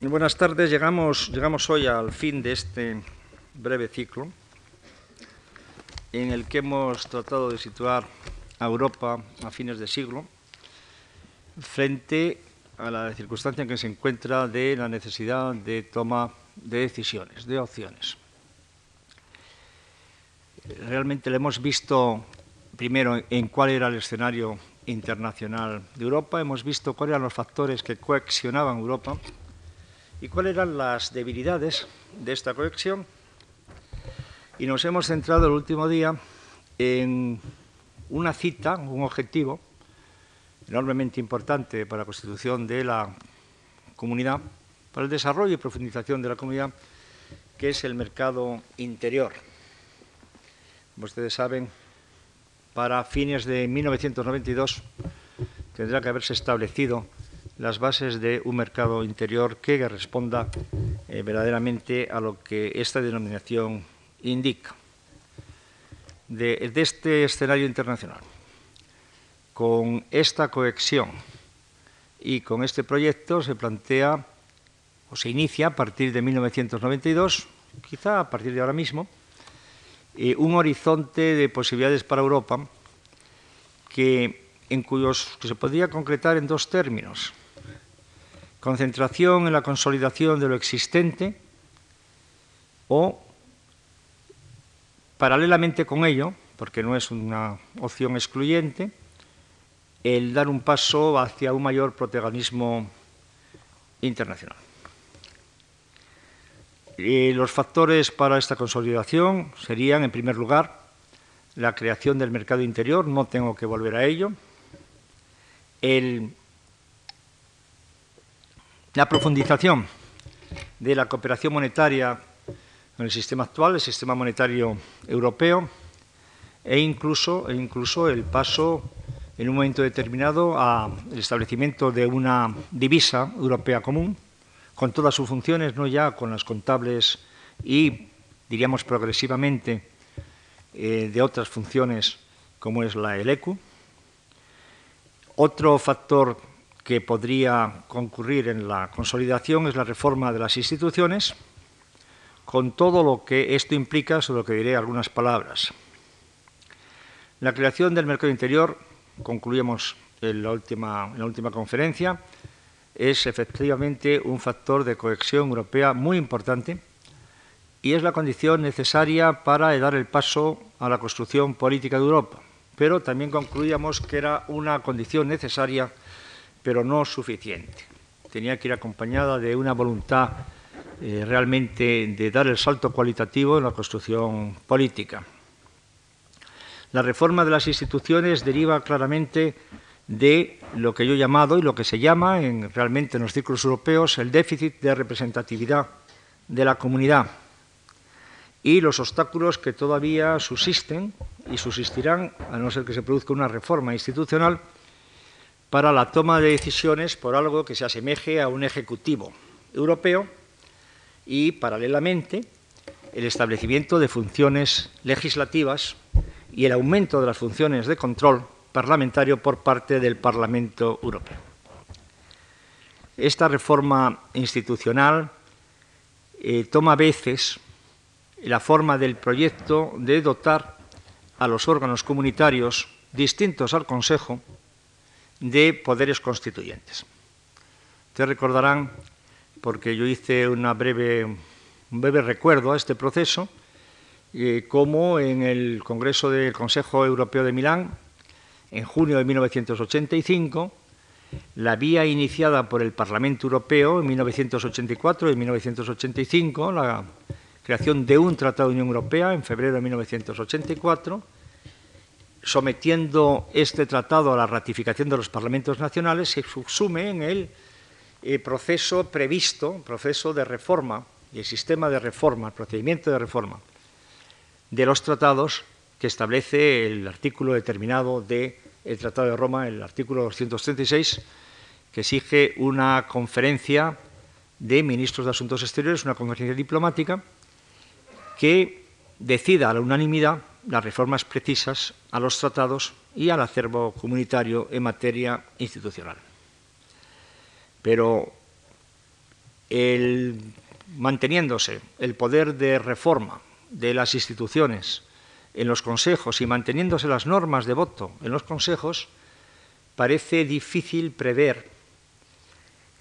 Buenas tardes, llegamos, hoy al fin de este breve ciclo en el que hemos tratado de situar a Europa a fines de siglo frente a la circunstancia en que se encuentra de la necesidad de toma de decisiones, de opciones. Realmente le hemos visto primero en cuál era el escenario internacional de Europa, hemos visto cuáles eran los factores que coexionaban Europa y cuáles eran las debilidades de esta conexión. Y nos hemos centrado el último día en una cita, un objetivo enormemente importante para la constitución de la comunidad, para el desarrollo y profundización de la comunidad, que es el mercado interior. Como ustedes saben, para fines de 1992 tendrá que haberse establecido las bases de un mercado interior que responda eh, verdaderamente a lo que esta denominación indica. De, este escenario internacional, con esta cohesión y con este proyecto se plantea o se inicia a partir de 1992, quizá a partir de ahora mismo, eh, un horizonte de posibilidades para Europa que, en cuyos, que se podría concretar en dos términos concentración en la consolidación de lo existente o, paralelamente con ello, porque no es una opción excluyente, el dar un paso hacia un mayor protagonismo internacional. Y los factores para esta consolidación serían, en primer lugar, la creación del mercado interior, no tengo que volver a ello, el la profundización de la cooperación monetaria en el sistema actual, el sistema monetario europeo, e incluso, e incluso el paso en un momento determinado al establecimiento de una divisa europea común, con todas sus funciones, no ya con las contables y, diríamos progresivamente, eh, de otras funciones como es la ELECU. Otro factor que podría concurrir en la consolidación es la reforma de las instituciones, con todo lo que esto implica, sobre lo que diré algunas palabras. La creación del mercado interior, concluimos en la última, conferencia, es efectivamente un factor de cohesión europea muy importante y es la condición necesaria para dar el paso a la construcción política de Europa. Pero también concluíamos que era una condición necesaria pero no suficiente. Tenía que ir acompañada de una voluntad eh, realmente de dar el salto cualitativo en la construcción política. La reforma de las instituciones deriva claramente de lo que yo he llamado y lo que se llama en, realmente en los círculos europeos el déficit de representatividad de la comunidad y los obstáculos que todavía subsisten y subsistirán, a no ser que se produzca una reforma institucional, para la toma de decisiones por algo que se asemeje a un ejecutivo europeo y, paralelamente, el establecimiento de funciones legislativas y el aumento de las funciones de control parlamentario por parte del Parlamento Europeo. Esta reforma institucional eh, toma a veces la forma del proyecto de dotar a los órganos comunitarios distintos al Consejo de poderes constituyentes. Ustedes recordarán, porque yo hice una breve, un breve recuerdo a este proceso, eh, como en el Congreso del Consejo Europeo de Milán, en junio de 1985, la vía iniciada por el Parlamento Europeo en 1984 y 1985, la creación de un Tratado de Unión Europea en febrero de 1984, sometiendo este tratado a la ratificación de los parlamentos nacionales, se subsume en el eh, proceso previsto, proceso de reforma y el sistema de reforma, el procedimiento de reforma de los tratados que establece el artículo determinado del Tratado de Roma, el artículo 236, que exige una conferencia de ministros de Asuntos Exteriores, una conferencia diplomática, que decida a la unanimidad las reformas precisas a los tratados y al acervo comunitario en materia institucional. Pero manteniéndose el poder de reforma de las instituciones en los consejos y manteniéndose las normas de voto en los consejos, parece difícil prever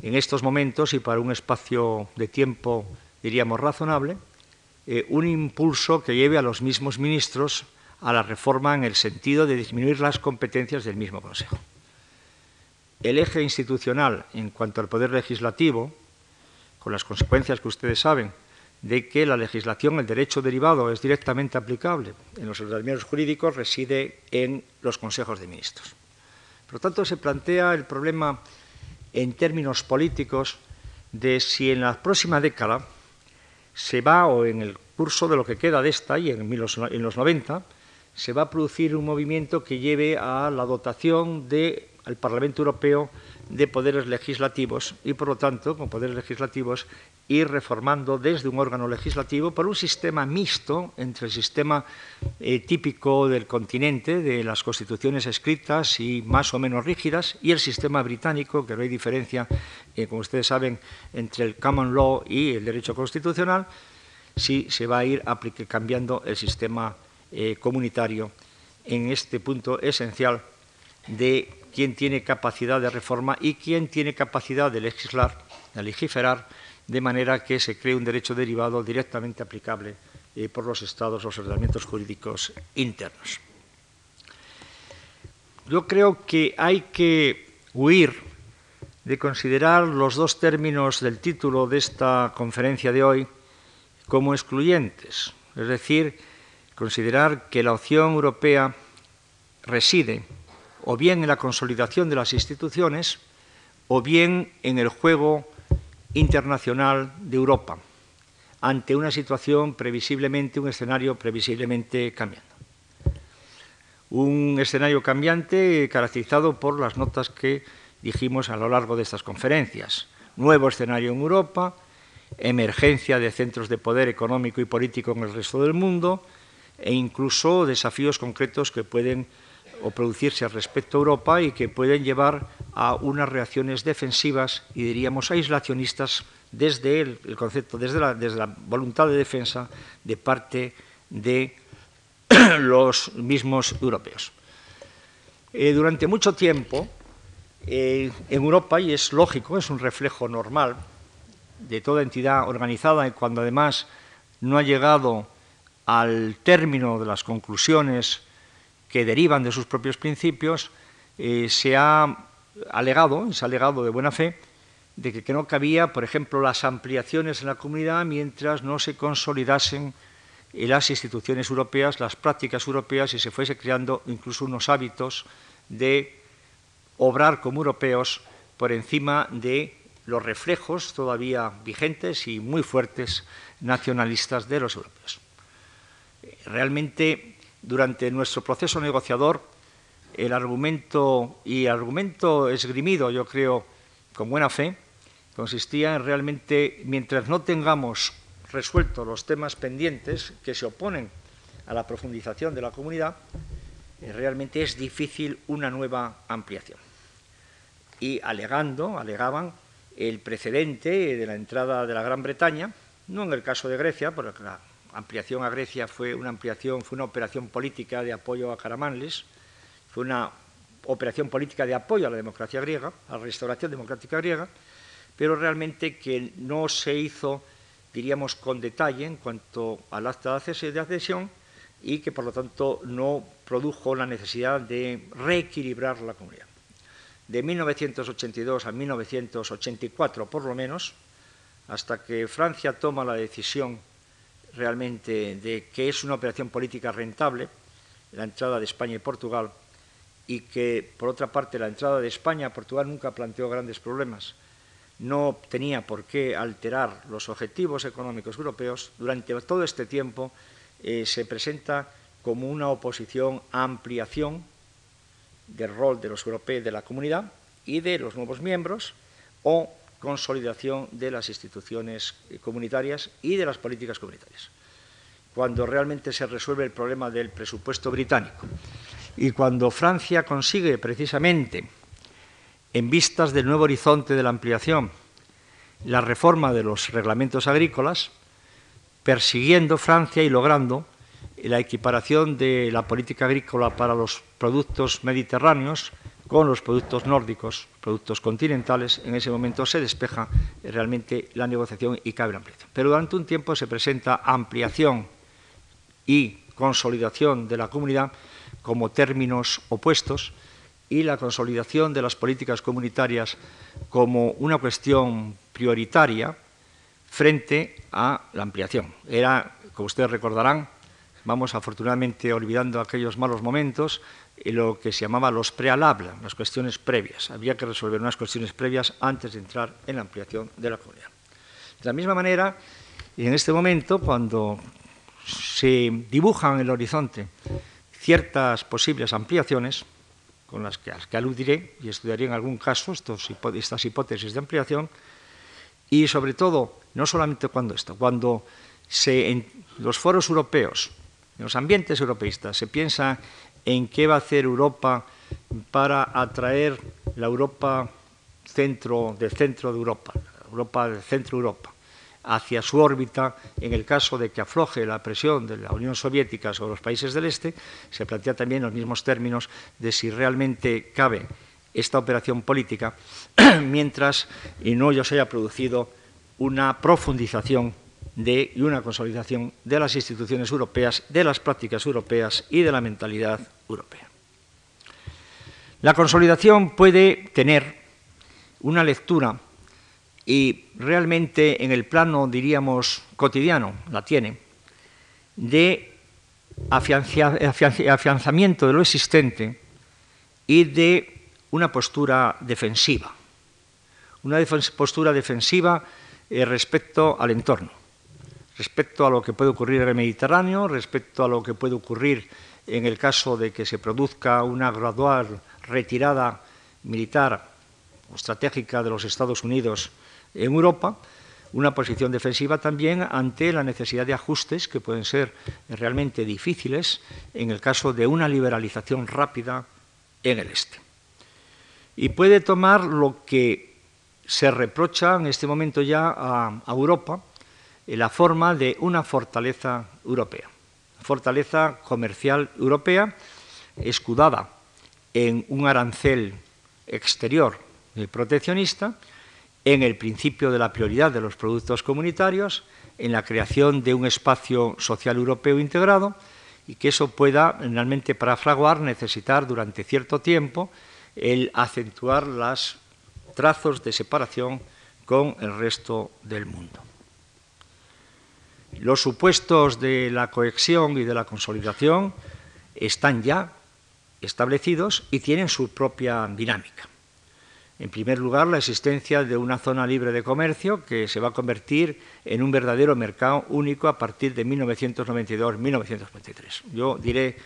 en estos momentos y para un espacio de tiempo, diríamos, razonable, eh, un impulso que lleve a los mismos ministros a la reforma en el sentido de disminuir las competencias del mismo Consejo. El eje institucional en cuanto al poder legislativo, con las consecuencias que ustedes saben, de que la legislación, el derecho derivado, es directamente aplicable en los ordenamientos jurídicos, reside en los consejos de ministros. Por lo tanto, se plantea el problema en términos políticos de si en la próxima década se va, o en el curso de lo que queda de esta, y en los, en los 90, se va a producir un movimiento que lleve a la dotación del Parlamento Europeo de poderes legislativos y, por lo tanto, con poderes legislativos, ir reformando desde un órgano legislativo por un sistema mixto entre el sistema eh, típico del continente, de las constituciones escritas y más o menos rígidas, y el sistema británico, que no hay diferencia, eh, como ustedes saben, entre el common law y el derecho constitucional, si se va a ir cambiando el sistema eh, comunitario en este punto esencial de quién tiene capacidad de reforma y quién tiene capacidad de legislar, de legiferar, de manera que se cree un derecho derivado directamente aplicable eh, por los estados, los ordenamientos jurídicos internos. Yo creo que hay que huir de considerar los dos términos del título de esta conferencia de hoy como excluyentes, es decir, considerar que la opción europea reside o bien en la consolidación de las instituciones o bien en el juego internacional de Europa ante una situación previsiblemente, un escenario previsiblemente cambiando. Un escenario cambiante caracterizado por las notas que dijimos a lo largo de estas conferencias. Nuevo escenario en Europa, emergencia de centros de poder económico y político en el resto del mundo e incluso desafíos concretos que pueden o producirse respecto a Europa y que pueden llevar a unas reacciones defensivas y diríamos aislacionistas desde el, concepto, desde la, voluntad de defensa de parte de los mismos europeos. Eh, durante mucho tiempo eh, en Europa, y es lógico, es un reflejo normal de toda entidad organizada cuando además no ha llegado al término de las conclusiones que derivan de sus propios principios, eh, se ha alegado, se ha alegado de buena fe, de que, no cabía, por ejemplo, las ampliaciones en la comunidad mientras no se consolidasen en las instituciones europeas, las prácticas europeas y se fuese creando incluso unos hábitos de obrar como europeos por encima de los reflejos todavía vigentes y muy fuertes nacionalistas de los europeos. Realmente durante nuestro proceso negociador, el argumento y argumento esgrimido, yo creo, con buena fe, consistía en realmente, mientras no tengamos resueltos los temas pendientes que se oponen a la profundización de la comunidad, eh, realmente es difícil una nueva ampliación. Y alegando, alegaban el precedente de la entrada de la Gran Bretaña, no en el caso de Grecia, porque la ampliación a Grecia fue una ampliación, fue una operación política de apoyo a Caramanlis, fue una operación política de apoyo a la democracia griega, a la restauración democrática griega, pero realmente que no se hizo, diríamos, con detalle en cuanto al acta de adhesión y que por lo tanto no produjo la necesidad de reequilibrar la comunidad. De 1982 a 1984, por lo menos, hasta que Francia toma la decisión realmente de que es una operación política rentable, la entrada de España y Portugal, y que, por otra parte, la entrada de España a Portugal nunca planteó grandes problemas, no tenía por qué alterar los objetivos económicos europeos, durante todo este tiempo eh, se presenta como una oposición a ampliación del rol de los europeos de la comunidad y de los nuevos miembros, o consolidación de las instituciones comunitarias y de las políticas comunitarias. Cuando realmente se resuelve el problema del presupuesto británico y cuando Francia consigue precisamente, en vistas del nuevo horizonte de la ampliación, la reforma de los reglamentos agrícolas, persiguiendo Francia y logrando la equiparación de la política agrícola para los productos mediterráneos con los productos nórdicos, productos continentales, en ese momento se despeja realmente la negociación y cabe la ampliación. Pero durante un tiempo se presenta ampliación y consolidación de la comunidad como términos opuestos y la consolidación de las políticas comunitarias como una cuestión prioritaria frente a la ampliación. Era, como ustedes recordarán, vamos afortunadamente olvidando aquellos malos momentos, lo que se llamaba los prealables, las cuestiones previas. Había que resolver unas cuestiones previas antes de entrar en la ampliación de la comunidad. De la misma manera, en este momento, cuando se dibujan en el horizonte ciertas posibles ampliaciones, con las que, aludiré y estudiaré en algún caso estos, estas hipótesis de ampliación, y sobre todo, no solamente cuando esto, cuando se, en los foros europeos, en los ambientes europeístas, se piensa en qué va a hacer Europa para atraer la Europa centro, del centro de Europa, Europa del centro de Europa, hacia su órbita, en el caso de que afloje la presión de la Unión Soviética sobre los países del Este, se plantea también los mismos términos de si realmente cabe esta operación política, mientras y no se haya producido una profundización de, una consolidación de las instituciones europeas, de las prácticas europeas y de la mentalidad europea. La consolidación puede tener una lectura y realmente en el plano, diríamos, cotidiano, la tiene, de afianzamiento de lo existente y de una postura defensiva, una postura defensiva eh, respecto al entorno, respecto a lo que puede ocurrir en el Mediterráneo, respecto a lo que puede ocurrir en el caso de que se produzca una gradual retirada militar o estratégica de los Estados Unidos en Europa, una posición defensiva también ante la necesidad de ajustes que pueden ser realmente difíciles en el caso de una liberalización rápida en el este. Y puede tomar lo que se reprocha en este momento ya a, Europa, en la forma de una fortaleza europea, fortaleza comercial europea escudada en un arancel exterior proteccionista, en el principio de la prioridad de los productos comunitarios, en la creación de un espacio social europeo integrado y que eso pueda, realmente para fraguar, necesitar durante cierto tiempo el acentuar los trazos de separación con el resto del mundo. Los supuestos de la cohesión y de la consolidación están ya establecidos y tienen su propia dinámica. En primer lugar, la existencia de una zona libre de comercio que se va a convertir en un verdadero mercado único a partir de 1992-1993. Yo diré,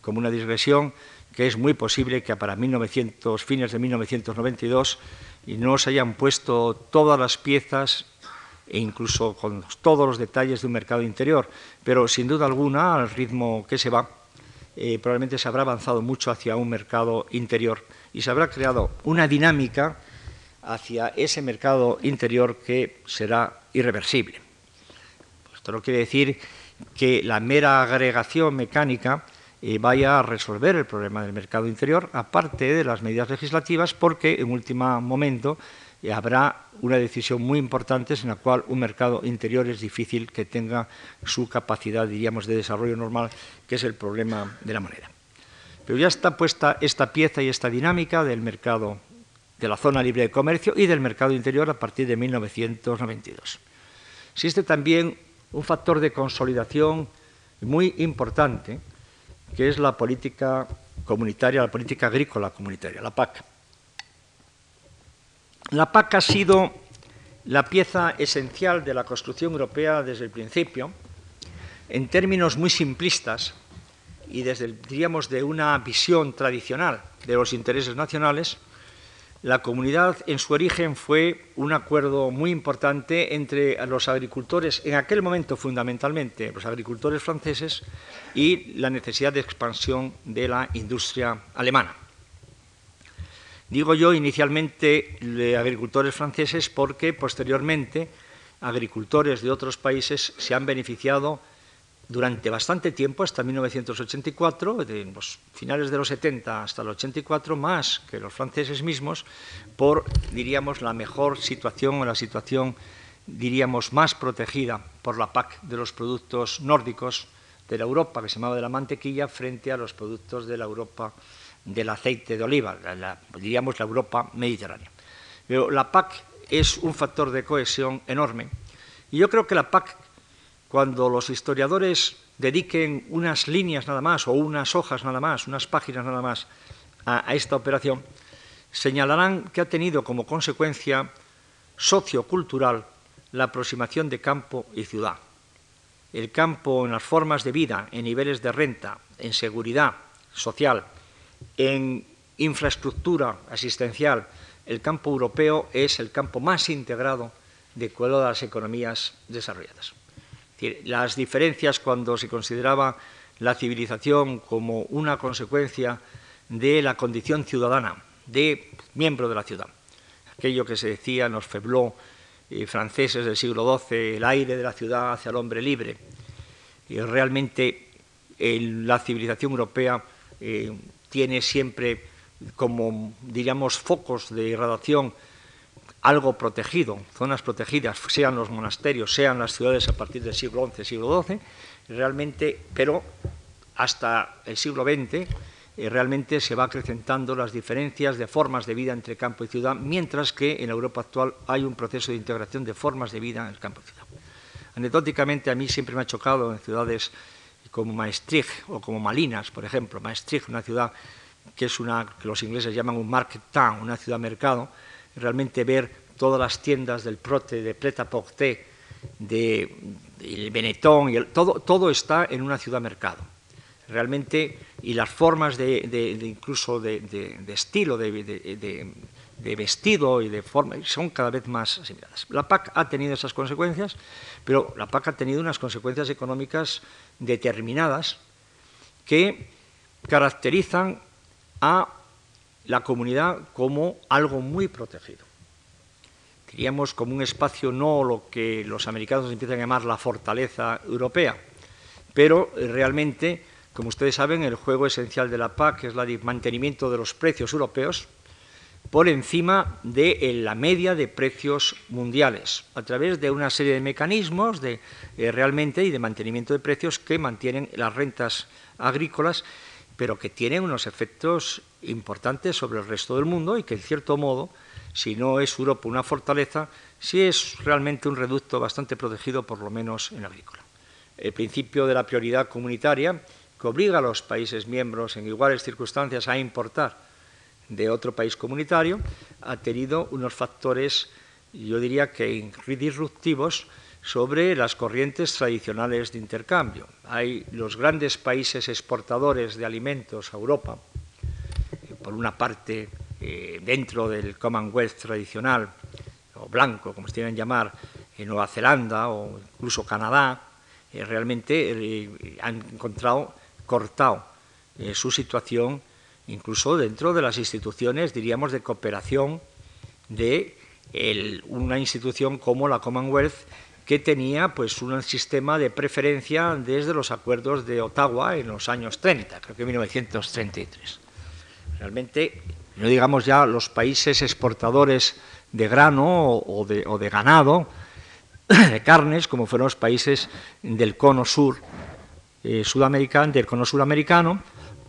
como una digresión, que es muy posible que para 1900, fines de 1992 no se hayan puesto todas las piezas e incluso con todos los detalles de un mercado interior, pero sin duda alguna, al ritmo que se va, eh, probablemente se habrá avanzado mucho hacia un mercado interior y se habrá creado una dinámica hacia ese mercado interior que será irreversible. Esto no quiere decir que la mera agregación mecánica eh, vaya a resolver el problema del mercado interior, aparte de las medidas legislativas, porque en último momento habrá una decisión muy importante en la cual un mercado interior es difícil que tenga su capacidad, diríamos, de desarrollo normal, que es el problema de la moneda. Pero ya está puesta esta pieza y esta dinámica del mercado, de la zona libre de comercio y del mercado interior a partir de 1992. Existe también un factor de consolidación muy importante, que es la política comunitaria, la política agrícola comunitaria, la PAC. La PAC ha sido la pieza esencial de la construcción europea desde el principio, en términos muy simplistas, y desde, diríamos, de una visión tradicional de los intereses nacionales, la comunidad en su origen fue un acuerdo muy importante entre los agricultores, en aquel momento fundamentalmente los agricultores franceses, y la necesidad de expansión de la industria alemana. Digo yo inicialmente de agricultores franceses porque posteriormente agricultores de otros países se han beneficiado durante bastante tiempo, hasta 1984, de los finales de los 70 hasta el 84, más que los franceses mismos, por, diríamos, la mejor situación o la situación, diríamos, más protegida por la PAC de los productos nórdicos de la Europa, que se llamaba de la mantequilla, frente a los productos de la Europa del aceite de oliva, diríamos la Europa mediterránea. Pero la PAC es un factor de cohesión enorme. Y yo creo que la PAC cuando los historiadores dediquen unas líneas nada más o unas hojas nada más, unas páginas nada más a, esta operación, señalarán que ha tenido como consecuencia sociocultural la aproximación de campo y ciudad. El campo en las formas de vida, en niveles de renta, en seguridad social, en infraestructura asistencial, el campo europeo es el campo más integrado de todas las economías desarrolladas las diferencias cuando se consideraba la civilización como una consecuencia de la condición ciudadana, de miembro de la ciudad. Aquello que se decía en los febló eh, franceses del siglo XII, el aire de la ciudad hacia el hombre libre. Y realmente la civilización europea eh, tiene siempre como, diríamos, focos de irradiación algo protegido, zonas protegidas, sean los monasterios, sean las ciudades a partir del siglo XI, siglo XII, realmente, pero hasta el siglo XX eh, realmente se va acrecentando las diferencias de formas de vida entre campo y ciudad, mientras que en Europa actual hay un proceso de integración de formas de vida en el campo y ciudad. Anecdóticamente a mí siempre me ha chocado en ciudades como Maastricht o como Malinas, por ejemplo, Maastricht, una ciudad que es una que los ingleses llaman un market town, una ciudad mercado, realmente ver todas las tiendas del Prote, de Preta-Porter, de, Benetton, y todo, todo está en una ciudad-mercado. Realmente, y las formas de, incluso de, estilo, de, vestido y de forma son cada vez más asimiladas. La PAC ha tenido esas consecuencias, pero la PAC ha tenido unas consecuencias económicas determinadas que caracterizan a la comunidad como algo muy protegido. Diríamos como un espacio no lo que los americanos empiezan a llamar la fortaleza europea, pero realmente, como ustedes saben, el juego esencial de la PAC es el mantenimiento de los precios europeos por encima de la media de precios mundiales, a través de una serie de mecanismos de, eh, realmente y de mantenimiento de precios que mantienen las rentas agrícolas, pero que tienen unos efectos importantes sobre el resto del mundo y que, en cierto modo, si no es Europa una fortaleza, sí es realmente un reducto bastante protegido, por lo menos en agrícola. El principio de la prioridad comunitaria, que obliga a los países miembros en iguales circunstancias a importar de otro país comunitario, ha tenido unos factores, yo diría que disruptivos, sobre las corrientes tradicionales de intercambio. Hay los grandes países exportadores de alimentos a Europa, por una parte eh, dentro del Commonwealth tradicional, o blanco, como se quieren llamar, en Nueva Zelanda o incluso Canadá, eh, realmente eh, han encontrado cortado su situación incluso dentro de las instituciones, diríamos, de cooperación de una institución como la Commonwealth que tenía pues un sistema de preferencia desde los acuerdos de Ottawa en los años 30, creo que 1933. Realmente, no digamos ya los países exportadores de grano o de, ganado, de carnes, como fueron los países del cono sur eh, sudamericano, del cono suramericano,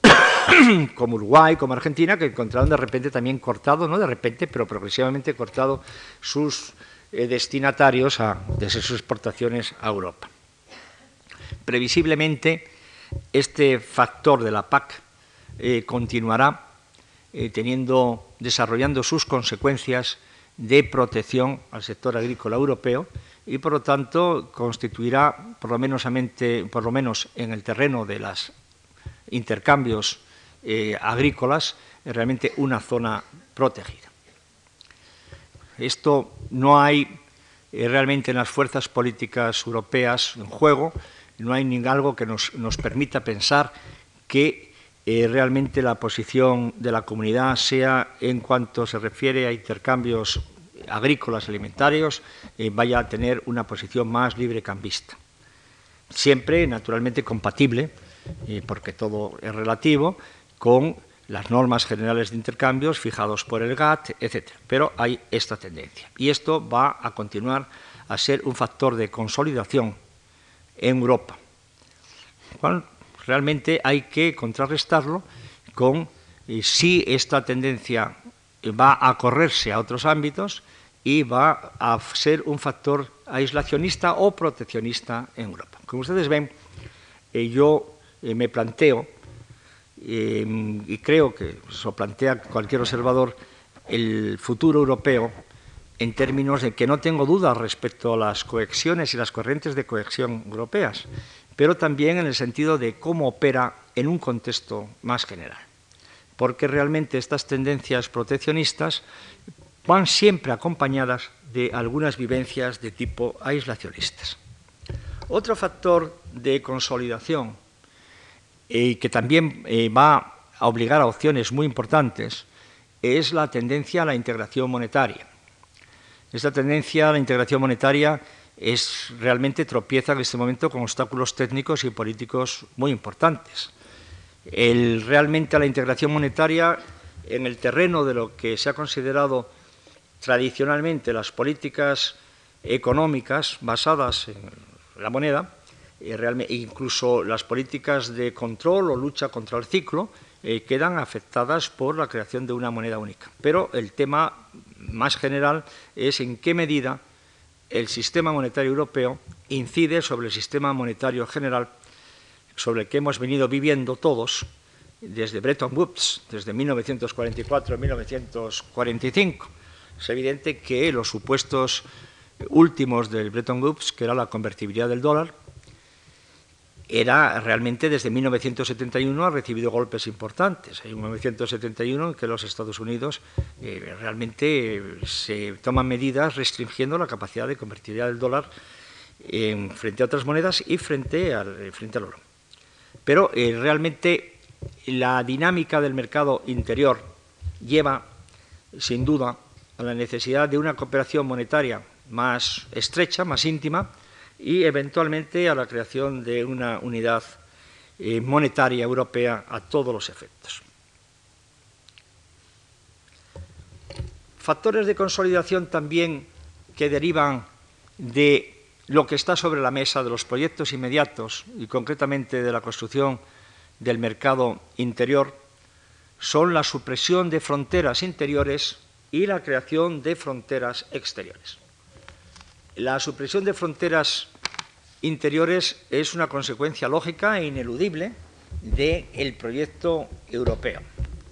como Uruguay, como Argentina, que encontraron de repente también cortado, no de repente, pero progresivamente cortado sus eh, destinatarios a, sus exportaciones a Europa. Previsiblemente, este factor de la PAC eh, continuará teniendo, desarrollando sus consecuencias de protección al sector agrícola europeo y, por lo tanto, constituirá, por lo menos, por lo menos en el terreno de los intercambios eh, agrícolas, realmente una zona protegida. Esto no hay eh, realmente en las fuerzas políticas europeas en juego, no hay ni algo que nos, nos permita pensar que eh, realmente la posición de la comunidad sea en cuanto se refiere a intercambios agrícolas alimentarios, eh, vaya a tener una posición más libre cambista. Siempre, naturalmente, compatible, eh, porque todo es relativo, con las normas generales de intercambios fijados por el GATT, etc. Pero hay esta tendencia. Y esto va a continuar a ser un factor de consolidación en Europa. realmente hay que contrarrestarlo con eh, si esta tendencia va a correrse a otros ámbitos y va a ser un factor aislacionista o proteccionista en Europa. Como ustedes ven, eh, yo eh, me planteo Em, y creo que se plantea cualquier observador, el futuro europeo en términos de que no tengo dudas respecto a las coexiones y las corrientes de cohesión europeas, pero también en el sentido de cómo opera en un contexto más general. Porque realmente estas tendencias proteccionistas van siempre acompañadas de algunas vivencias de tipo aislacionistas. Otro factor de consolidación y que también eh, va a obligar a opciones muy importantes, es la tendencia a la integración monetaria. Esta tendencia a la integración monetaria es realmente tropieza en este momento con obstáculos técnicos y políticos muy importantes. Realmente a la integración monetaria en el terreno de lo que se ha considerado tradicionalmente las políticas económicas basadas en la moneda, realmente, incluso las políticas de control o lucha contra el ciclo eh, quedan afectadas por la creación de una moneda única. Pero el tema más general es en qué medida el sistema monetario europeo incide sobre el sistema monetario general sobre el que hemos venido viviendo todos desde Bretton Woods, desde 1944 a 1945. Es evidente que los supuestos últimos del Bretton Woods, que era la convertibilidad del dólar, era realmente desde 1971 ha recibido golpes importantes. Hay un 1971 en que los Estados Unidos eh, realmente se toman medidas restringiendo la capacidad de convertibilidad del dólar frente a otras monedas y frente al, frente al oro. Pero eh, realmente la dinámica del mercado interior lleva, sin duda, a la necesidad de una cooperación monetaria más estrecha, más íntima, y eventualmente a la creación de una unidad eh, monetaria europea a todos los efectos. Factores de consolidación también que derivan de lo que está sobre la mesa de los proyectos inmediatos y concretamente de la construcción del mercado interior son la supresión de fronteras interiores y la creación de fronteras exteriores. La supresión de fronteras interiores es una consecuencia lógica e ineludible del proyecto europeo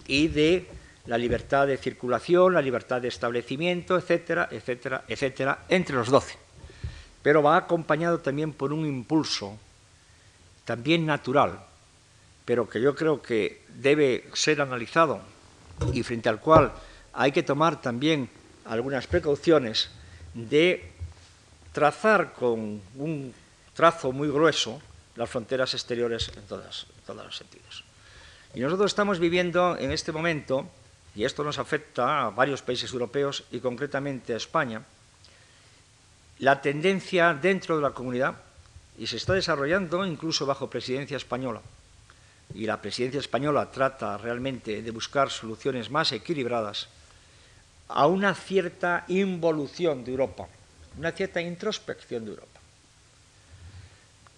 y de la libertad de circulación, la libertad de establecimiento, etcétera, etcétera, etcétera, entre los doce. Pero va acompañado también por un impulso también natural, pero que yo creo que debe ser analizado y frente al cual hay que tomar también algunas precauciones de trazar con un trazo muy grueso las fronteras exteriores en, todos los sentidos. Y nosotros estamos viviendo en este momento, y esto nos afecta a varios países europeos y concretamente a España, la tendencia dentro de la comunidad, y se está desarrollando incluso bajo presidencia española, y la presidencia española trata realmente de buscar soluciones más equilibradas, a una cierta involución de Europa una cierta introspección de Europa,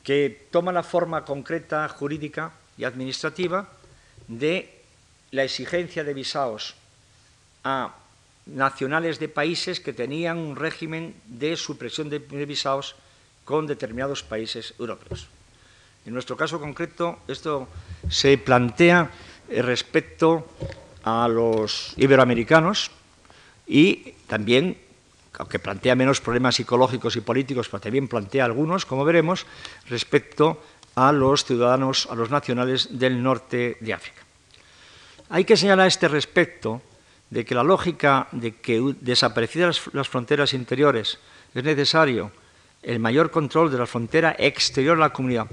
que toma la forma concreta, jurídica y administrativa de la exigencia de visados a nacionales de países que tenían un régimen de supresión de visados con determinados países europeos. En nuestro caso concreto, esto se plantea respecto a los iberoamericanos y también aunque plantea menos problemas psicológicos y políticos, pero también plantea algunos, como veremos, respecto a los ciudadanos, a los nacionales del norte de África. Hay que señalar a este respecto de que la lógica de que desaparecidas las fronteras interiores es necesario el mayor control de la frontera exterior a la comunidad,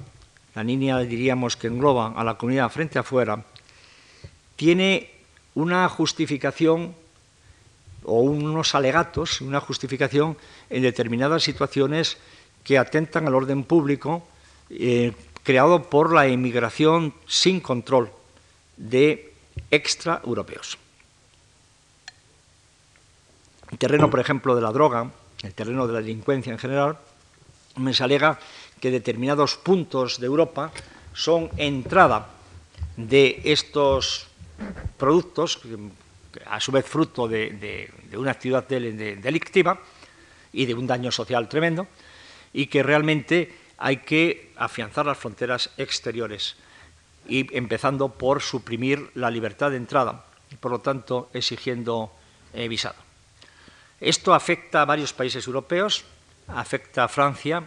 la línea diríamos que engloba a la comunidad frente afuera, tiene una justificación o unos alegatos, una justificación en determinadas situaciones que atentan al orden público eh, creado por la inmigración sin control de extraeuropeos. El terreno, por ejemplo, de la droga, el terreno de la delincuencia en general, me se alega que determinados puntos de Europa son entrada de estos productos, a su vez fruto de, una actividad delictiva y de un daño social tremendo, y que realmente hay que afianzar las fronteras exteriores, y empezando por suprimir la libertad de entrada, y por lo tanto exigiendo eh, visado. Esto afecta a varios países europeos, afecta a Francia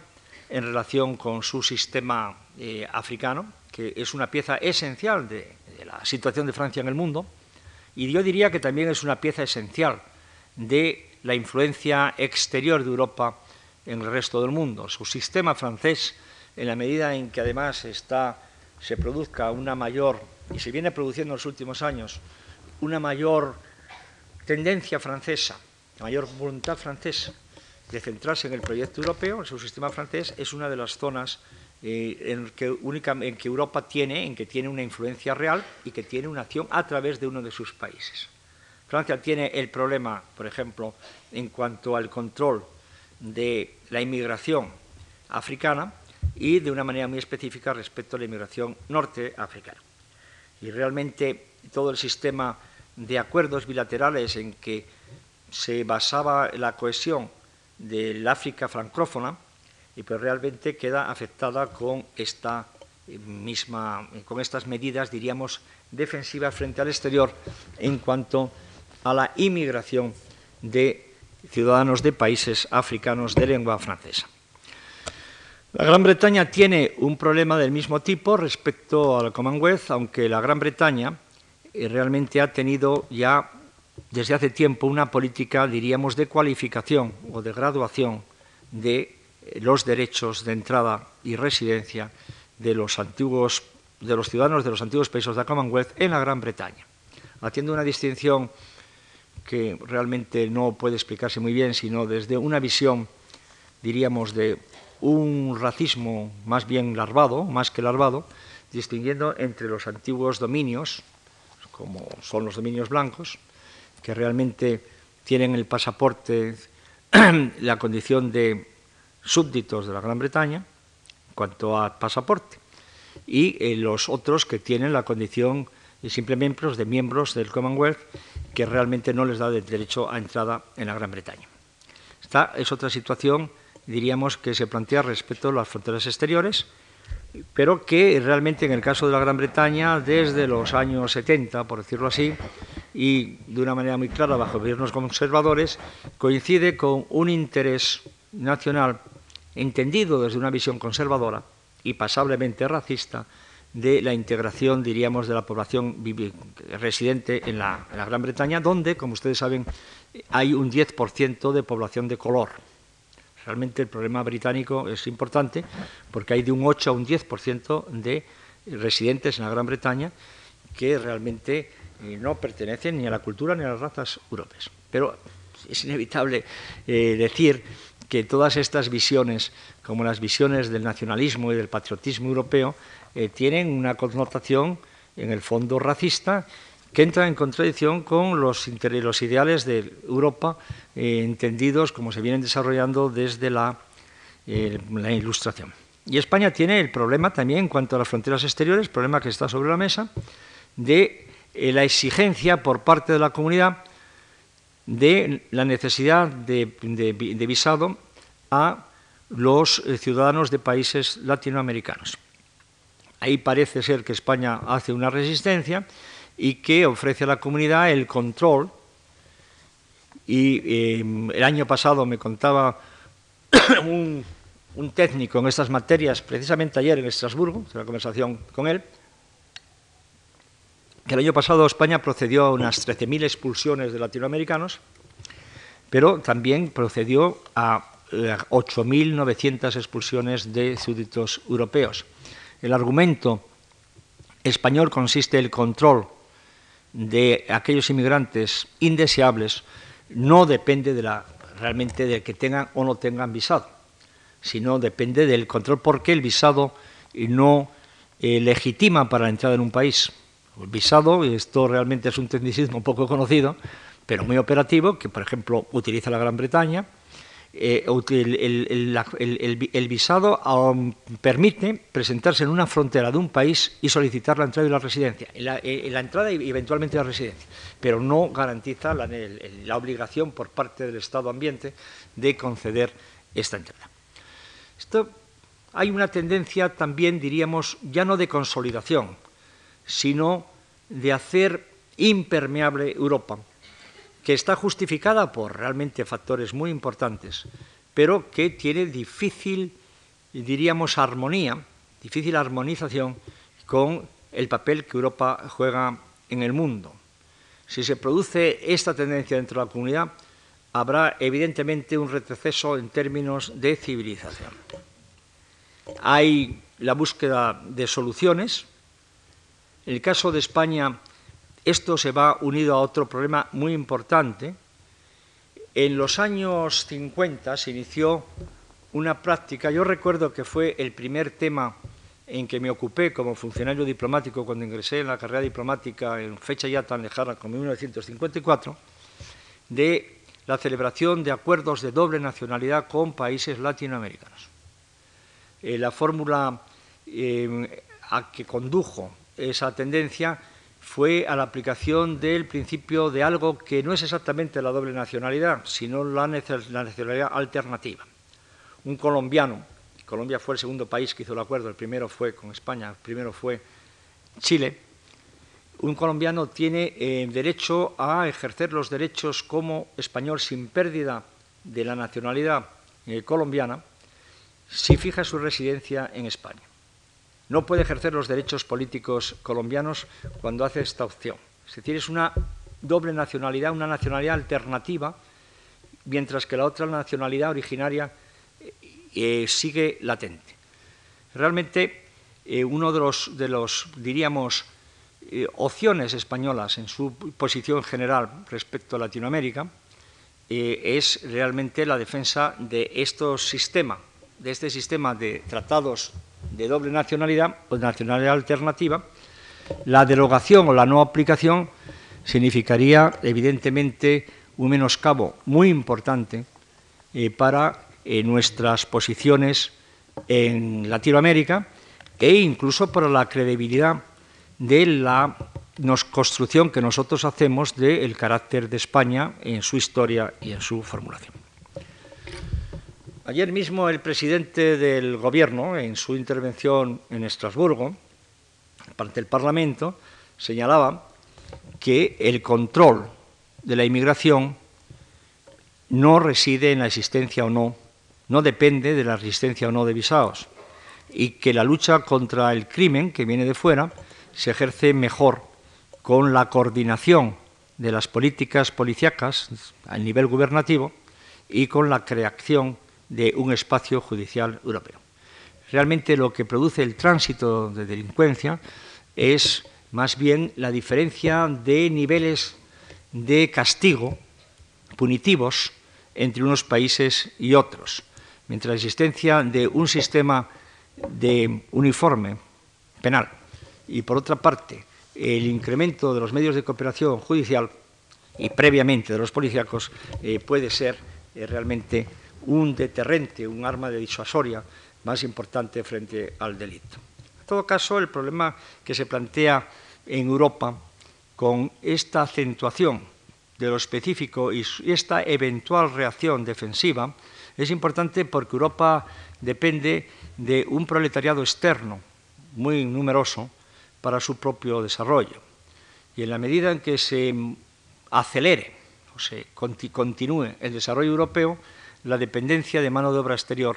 en relación con su sistema eh, africano, que es una pieza esencial de, la situación de Francia en el mundo, y yo diría que también es una pieza esencial de la influencia exterior de Europa en el resto del mundo. Su sistema francés, en la medida en que además se produzca una mayor, y se viene produciendo en los últimos años, una mayor tendencia francesa, mayor voluntad francesa de centrarse en el proyecto europeo, en su sistema francés, es una de las zonas eh, en, que que Europa tiene, en que tiene una influencia real y que tiene una acción a través de uno de sus países. Francia tiene el problema, por ejemplo, en cuanto al control de la inmigración africana y de una manera muy específica respecto a la inmigración norteafricana. Y realmente todo el sistema de acuerdos bilaterales en que se basaba la cohesión del África francófona y pues realmente queda afectada con esta eh, misma, con estas medidas, diríamos, defensivas frente al exterior en cuanto a la inmigración de ciudadanos de países africanos de lengua francesa. La Gran Bretaña tiene un problema del mismo tipo respecto al Commonwealth, aunque la Gran Bretaña eh, realmente ha tenido ya desde hace tiempo una política, diríamos, de cualificación o de graduación de los derechos de entrada y residencia de los antiguos de los ciudadanos de los antiguos países de la Commonwealth en la Gran Bretaña, haciendo una distinción que realmente no puede explicarse muy bien, sino desde una visión, diríamos, de un racismo más bien larvado, más que larvado, distinguiendo entre los antiguos dominios, como son los dominios blancos, que realmente tienen el pasaporte, la condición de súbditos de la Gran Bretaña, en cuanto a pasaporte, y eh, los otros que tienen la condición de simples miembros de miembros del Commonwealth, que realmente no les da derecho a entrada en la Gran Bretaña. Esta es otra situación, diríamos, que se plantea respecto a las fronteras exteriores, pero que realmente en el caso de la Gran Bretaña, desde los años 70, por decirlo así, y de una manera muy clara bajo gobiernos conservadores, coincide con un interés nacional entendido desde una visión conservadora y pasablemente racista de la integración, diríamos, de la población residente en la, Gran Bretaña, donde, como ustedes saben, hay un 10% de población de color. Realmente el problema británico es importante porque hay de un 8 a un 10% de residentes en la Gran Bretaña que realmente eh, no pertenecen ni a la cultura ni a las razas europeas. Pero es inevitable eh, decir que todas estas visiones, como las visiones del nacionalismo y del patriotismo europeo, eh, tienen una connotación en el fondo racista que entra en contradicción con los, ideales de Europa eh, entendidos como se vienen desarrollando desde la, eh, la, Ilustración. Y España tiene el problema también en cuanto a las fronteras exteriores, problema que está sobre la mesa, de la exigencia por parte de la comunidad de la necesidad de, visado a los ciudadanos de países latinoamericanos. Ahí parece ser que España hace una resistencia y que ofrece a la comunidad el control. Y em, el año pasado me contaba un, técnico en estas materias, precisamente ayer en Estrasburgo, una conversación con él, que el año pasado España procedió a unas 13.000 expulsiones de latinoamericanos, pero también procedió a 8.900 eh, expulsiones de súbditos europeos. El argumento español consiste en el control de aquellos inmigrantes indeseables no depende de la, realmente de que tengan o no tengan visado, sino depende del control porque el visado no eh, legitima para la entrada en un país. El visado, y esto realmente es un tecnicismo poco conocido, pero muy operativo, que por ejemplo utiliza la Gran Bretaña, eh, el, visado um, permite presentarse en una frontera de un país y solicitar la entrada y la residencia, la, eh, entrada y eventualmente la residencia, pero no garantiza la, la, obligación por parte del Estado ambiente de conceder esta entrada. Esto, hay una tendencia también, diríamos, ya no de consolidación, sino de hacer impermeable Europa que está justificada por realmente factores muy importantes, pero que tiene difícil, diríamos, armonía, difícil armonización con el papel que Europa juega en el mundo. Si se produce esta tendencia dentro de la comunidad, habrá evidentemente un retroceso en términos de civilización. Hay la búsqueda de soluciones. En el caso de España, esto se va unido a otro problema muy importante. En los años 50 se inició una práctica, yo recuerdo que fue el primer tema en que me ocupé como funcionario diplomático cuando ingresé en la carrera diplomática en fecha ya tan lejana como 1954, de la celebración de acuerdos de doble nacionalidad con países latinoamericanos. Eh, la fórmula eh, a que condujo esa tendencia fue a la aplicación del principio de algo que no es exactamente la doble nacionalidad, sino la nacionalidad alternativa. Un colombiano, Colombia fue el segundo país que hizo el acuerdo, el primero fue con España, el primero fue Chile, un colombiano tiene eh, derecho a ejercer los derechos como español sin pérdida de la nacionalidad eh, colombiana si fija su residencia en España no puede ejercer los derechos políticos colombianos cuando hace esta opción. Es decir, es una doble nacionalidad, una nacionalidad alternativa, mientras que la otra nacionalidad originaria eh, sigue latente. Realmente, eh, uno de los, de los diríamos, eh, opciones españolas en su posición general respecto a Latinoamérica es realmente la defensa de estos sistemas, de este sistema de tratados de doble nacionalidad o de nacionalidad alternativa, la derogación o la no aplicación significaría evidentemente un menoscabo muy importante eh, para eh, nuestras posiciones en Latinoamérica e incluso para la credibilidad de la construcción que nosotros hacemos del carácter de España en su historia y en su formulación. Ayer mismo el presidente del Gobierno, en su intervención en Estrasburgo, ante el Parlamento, señalaba que el control de la inmigración no reside en la existencia o no, no depende de la existencia o no de visados, y que la lucha contra el crimen que viene de fuera se ejerce mejor con la coordinación de las políticas policíacas a nivel gubernativo y con la creación de un espacio judicial europeo. Realmente lo que produce el tránsito de delincuencia es más bien la diferencia de niveles de castigo punitivos entre unos países y otros. Mientras la existencia de un sistema de uniforme penal y, por otra parte, el incremento de los medios de cooperación judicial y previamente de los policíacos eh, puede ser eh, realmente un deterrente, un arma de disuasoria más importante frente al delito. En todo caso, el problema que se plantea en Europa con esta acentuación de lo específico y esta eventual reacción defensiva es importante porque Europa depende de un proletariado externo muy numeroso para su propio desarrollo. Y en la medida en que se acelere o se continúe el desarrollo europeo, la dependencia de mano de obra exterior,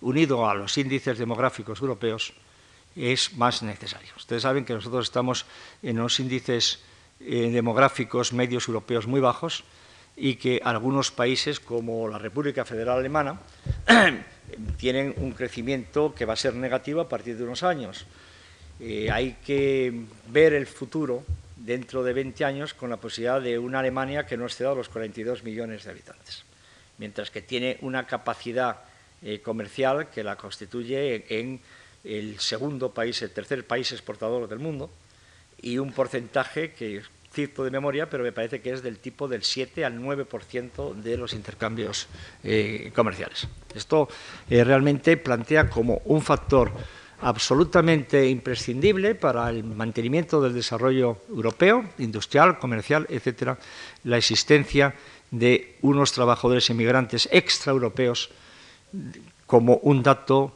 unido a los índices demográficos europeos, es más necesario. Ustedes saben que nosotros estamos en unos índices eh, demográficos medios europeos muy bajos y que algunos países, como la República Federal Alemana, tienen un crecimiento que va a ser negativo a partir de unos años. Eh, hay que ver el futuro dentro de 20 años con la posibilidad de una Alemania que no exceda los 42 millones de habitantes, mientras que tiene una capacidad eh, comercial que la constituye en el segundo país, el tercer país exportador del mundo, y un porcentaje que cito de memoria, pero me parece que es del tipo del 7 al 9% de los intercambios eh, comerciales. Esto eh, realmente plantea como un factor absolutamente imprescindible para el mantenimiento del desarrollo europeo, industrial, comercial, etcétera, la existencia de unos trabajadores inmigrantes extraeuropeos como un dato,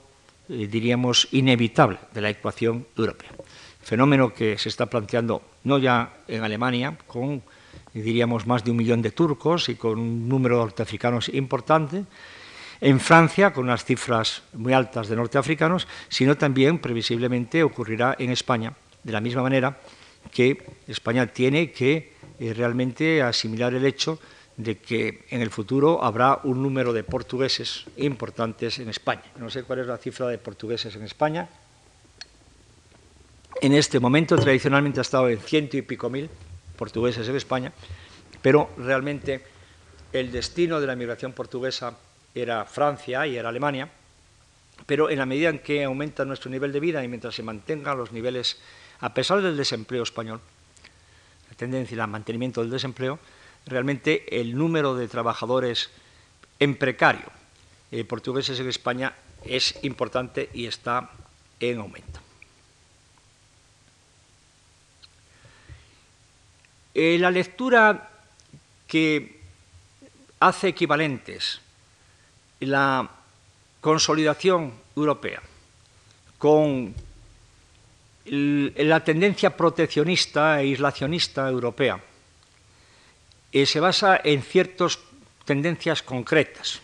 eh, diríamos, inevitable de la ecuación europea. Fenómeno que se está planteando no ya en Alemania, con, diríamos, más de un millón de turcos y con un número de norteafricanos importante, en Francia, con unas cifras muy altas de norteafricanos, sino también previsiblemente ocurrirá en España, de la misma manera que España tiene que eh, realmente asimilar el hecho de que en el futuro habrá un número de portugueses importantes en España. No sé cuál es la cifra de portugueses en España. En este momento, tradicionalmente ha estado en ciento y pico mil portugueses en España, pero realmente el destino de la migración portuguesa era Francia y era Alemania, pero en la medida en que aumenta nuestro nivel de vida y mientras se mantengan los niveles, a pesar del desempleo español, la tendencia al mantenimiento del desempleo, realmente el número de trabajadores en precario eh, portugueses en España es importante y está en aumento. Eh, la lectura que hace equivalentes la consolidación europea con la tendencia proteccionista e islacionista europea se basa en ciertas tendencias concretas.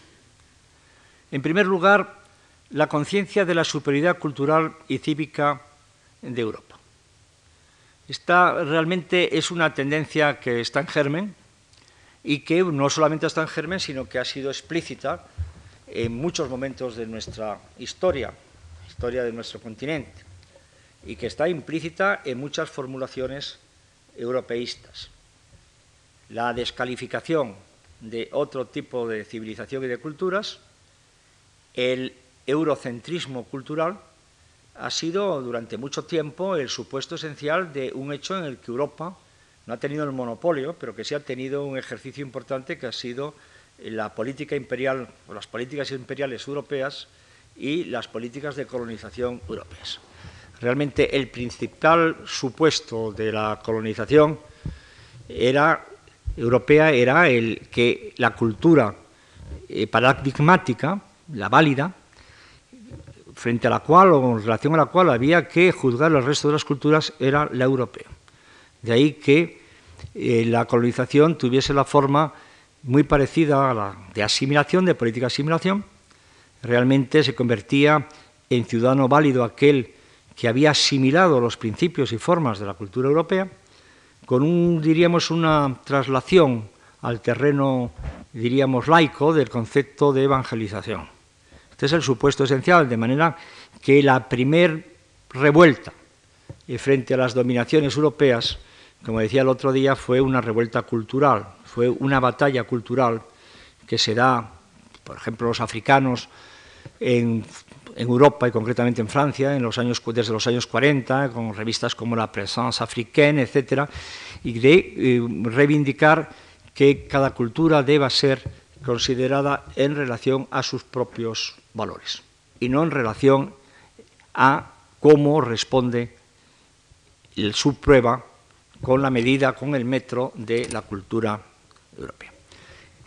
En primer lugar, la conciencia de la superioridad cultural y cívica de Europa. Esta realmente es una tendencia que está en germen y que no solamente está en germen, sino que ha sido explícita en muchos momentos de nuestra historia, historia de nuestro continente, y que está implícita en muchas formulaciones europeístas la descalificación de otro tipo de civilización y de culturas, el eurocentrismo cultural ha sido durante mucho tiempo el supuesto esencial de un hecho en el que Europa no ha tenido el monopolio, pero que sí ha tenido un ejercicio importante que ha sido la política imperial o las políticas imperiales europeas y las políticas de colonización europeas. Realmente el principal supuesto de la colonización era europea era el que la cultura eh, paradigmática, la válida, frente a la cual o en relación a la cual había que juzgar el resto de las culturas, era la europea. De ahí que eh, la colonización tuviese la forma muy parecida a la de asimilación, de política de asimilación. Realmente se convertía en ciudadano válido aquel que había asimilado los principios y formas de la cultura europea con un, diríamos, una traslación al terreno, diríamos, laico del concepto de evangelización. Este es el supuesto esencial, de manera que la primer revuelta eh, frente a las dominaciones europeas, como decía el otro día, fue una revuelta cultural, fue una batalla cultural que se da, por ejemplo, los africanos en en Europa y concretamente en Francia en los años, desde los años 40, con revistas como La Présence africaine, etc., y de eh, reivindicar que cada cultura deba ser considerada en relación a sus propios valores y no en relación a cómo responde su prueba con la medida, con el metro de la cultura europea.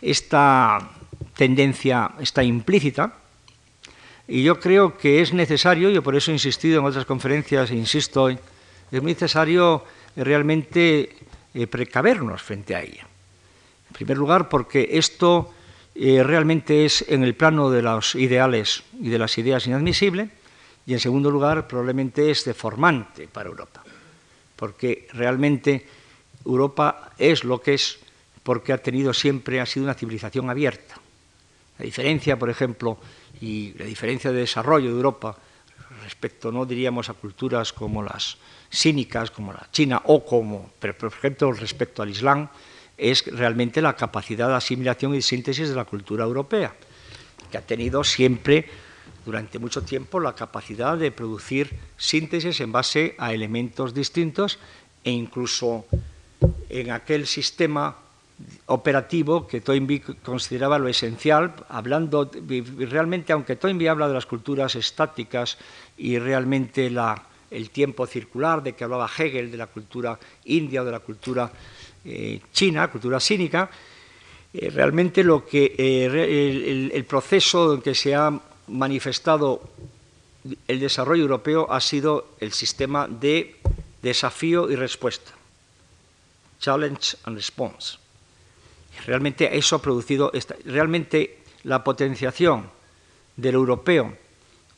Esta tendencia está implícita y yo creo que es necesario, yo por eso he insistido en otras conferencias e insisto hoy, es necesario realmente eh, precavernos frente a ella. En primer lugar, porque esto eh, realmente es en el plano de los ideales y de las ideas inadmisible, y en segundo lugar, probablemente es deformante para Europa, porque realmente Europa es lo que es porque ha tenido siempre, ha sido una civilización abierta. La diferencia, por ejemplo, y la diferencia de desarrollo de Europa respecto, no diríamos a culturas como las cínicas, como la China, o como, pero por ejemplo, respecto al Islam, es realmente la capacidad de asimilación y síntesis de la cultura europea, que ha tenido siempre, durante mucho tiempo, la capacidad de producir síntesis en base a elementos distintos e incluso en aquel sistema operativo que Toynbee consideraba lo esencial, hablando realmente, aunque Toynbee habla de las culturas estáticas y realmente el tiempo circular, de que hablaba Hegel de la cultura india o de la cultura eh, china, cultura cínica, eh, realmente lo que eh, el, proceso en que se ha manifestado el desarrollo europeo ha sido el sistema de desafío y respuesta, challenge and response Realmente eso ha producido, realmente la potenciación del europeo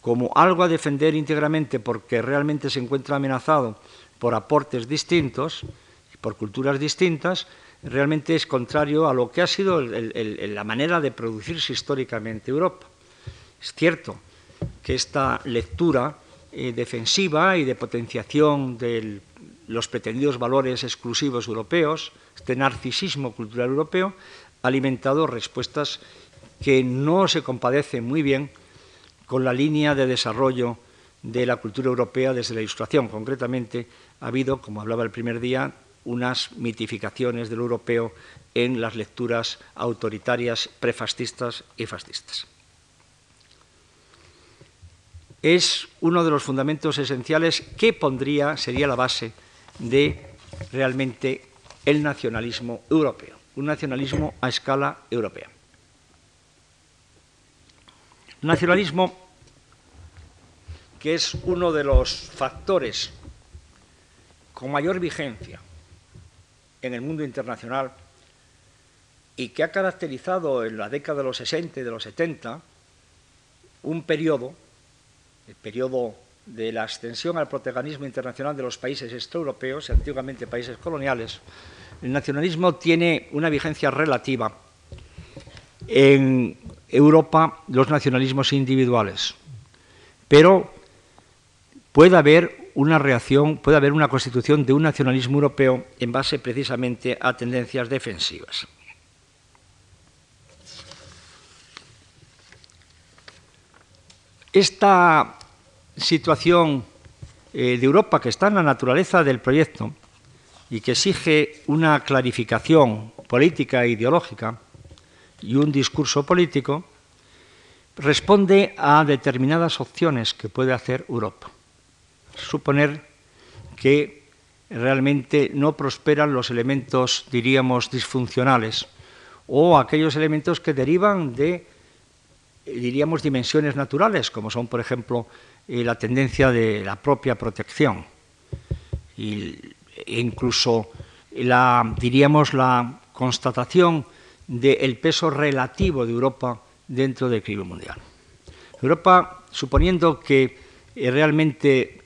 como algo a defender íntegramente porque realmente se encuentra amenazado por aportes distintos, por culturas distintas, realmente es contrario a lo que ha sido la manera de producirse históricamente Europa. Es cierto que esta lectura eh, defensiva y de potenciación de los pretendidos valores exclusivos europeos, este narcisismo cultural europeo ha alimentado respuestas que no se compadecen muy bien con la línea de desarrollo de la cultura europea desde la Ilustración. Concretamente, ha habido, como hablaba el primer día, unas mitificaciones del europeo en las lecturas autoritarias prefascistas y fascistas. Es uno de los fundamentos esenciales que pondría, sería la base de realmente el nacionalismo europeo, un nacionalismo a escala europea. Nacionalismo que es uno de los factores con mayor vigencia en el mundo internacional y que ha caracterizado en la década de los 60 y de los 70 un periodo, el periodo de la extensión al protagonismo internacional de los países extraeuropeos, antiguamente países coloniales, el nacionalismo tiene una vigencia relativa en Europa los nacionalismos individuales, pero puede haber una reacción, puede haber una constitución de un nacionalismo europeo en base precisamente a tendencias defensivas. Esta situación eh, de Europa que está en la naturaleza del proyecto y que exige una clarificación política e ideológica y un discurso político, responde a determinadas opciones que puede hacer Europa. Suponer que realmente no prosperan los elementos, diríamos, disfuncionales o aquellos elementos que derivan de, diríamos, dimensiones naturales, como son, por ejemplo, la tendencia de la propia protección y e incluso la, diríamos, la constatación del peso relativo de Europa dentro del equilibrio mundial. Europa, suponiendo que eh, realmente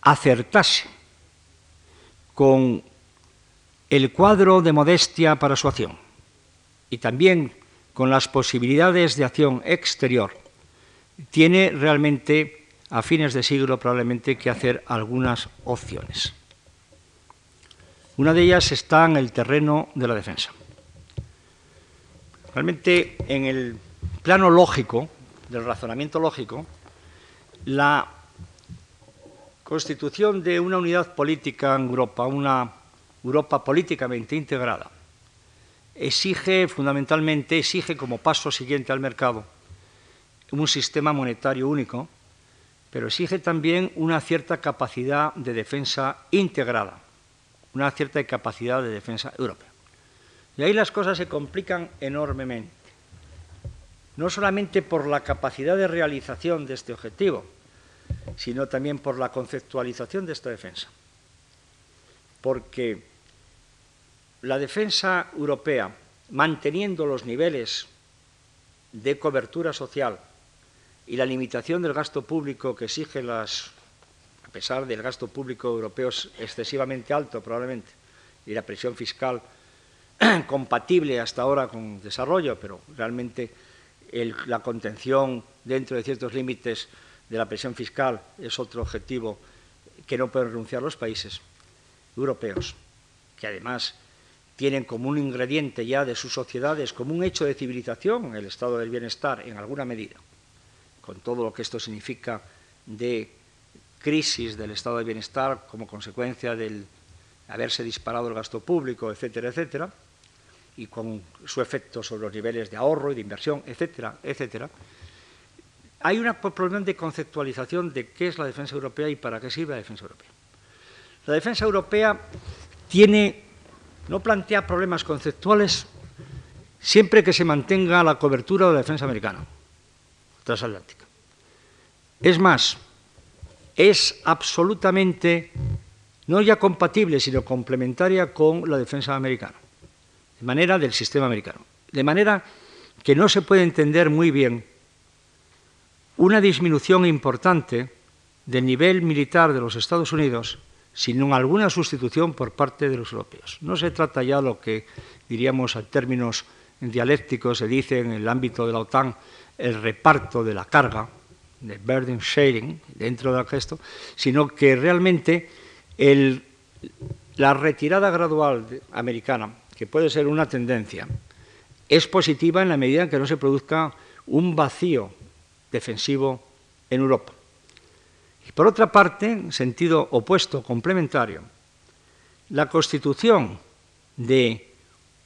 acertase con el cuadro de modestia para su acción y también con las posibilidades de acción exterior, tiene realmente a fines de siglo probablemente que hacer algunas opciones. Una de ellas está en el terreno de la defensa. Realmente, en el plano lógico, del razonamiento lógico, la constitución de una unidad política en Europa, una Europa políticamente integrada, exige fundamentalmente, exige como paso siguiente al mercado un sistema monetario único, pero exige también una cierta capacidad de defensa integrada una cierta capacidad de defensa europea. Y ahí las cosas se complican enormemente, no solamente por la capacidad de realización de este objetivo, sino también por la conceptualización de esta defensa. Porque la defensa europea, manteniendo los niveles de cobertura social y la limitación del gasto público que exige las a pesar del gasto público europeo excesivamente alto probablemente y la presión fiscal compatible hasta ahora con desarrollo, pero realmente la contención dentro de ciertos límites de la presión fiscal es otro objetivo que no pueden renunciar los países europeos, que además tienen como un ingrediente ya de sus sociedades, como un hecho de civilización, el estado del bienestar en alguna medida, con todo lo que esto significa de crisis del estado del bienestar como consecuencia del haberse disparado el gasto público, etcétera, etcétera, y con su efecto sobre los niveles de ahorro y de inversión, etcétera, etcétera, hay un problema de conceptualización de qué es la defensa europea y para qué sirve la defensa europea. La defensa europea tiene, no plantea problemas conceptuales siempre que se mantenga la cobertura de la defensa americana transatlántica. Es más, es absolutamente no ya compatible, sino complementaria con la defensa americana, de manera del sistema americano. De manera que no se puede entender muy bien una disminución importante del nivel militar de los Estados Unidos sin alguna sustitución por parte de los europeos. No se trata ya de lo que diríamos en términos dialécticos se dice en el ámbito de la OTAN el reparto de la carga, de burden sharing dentro del gesto, sino que realmente la retirada gradual americana, que puede ser una tendencia, es positiva en la medida en que no se produzca un vacío defensivo en Europa. Y por otra parte, en sentido opuesto, complementario, la constitución de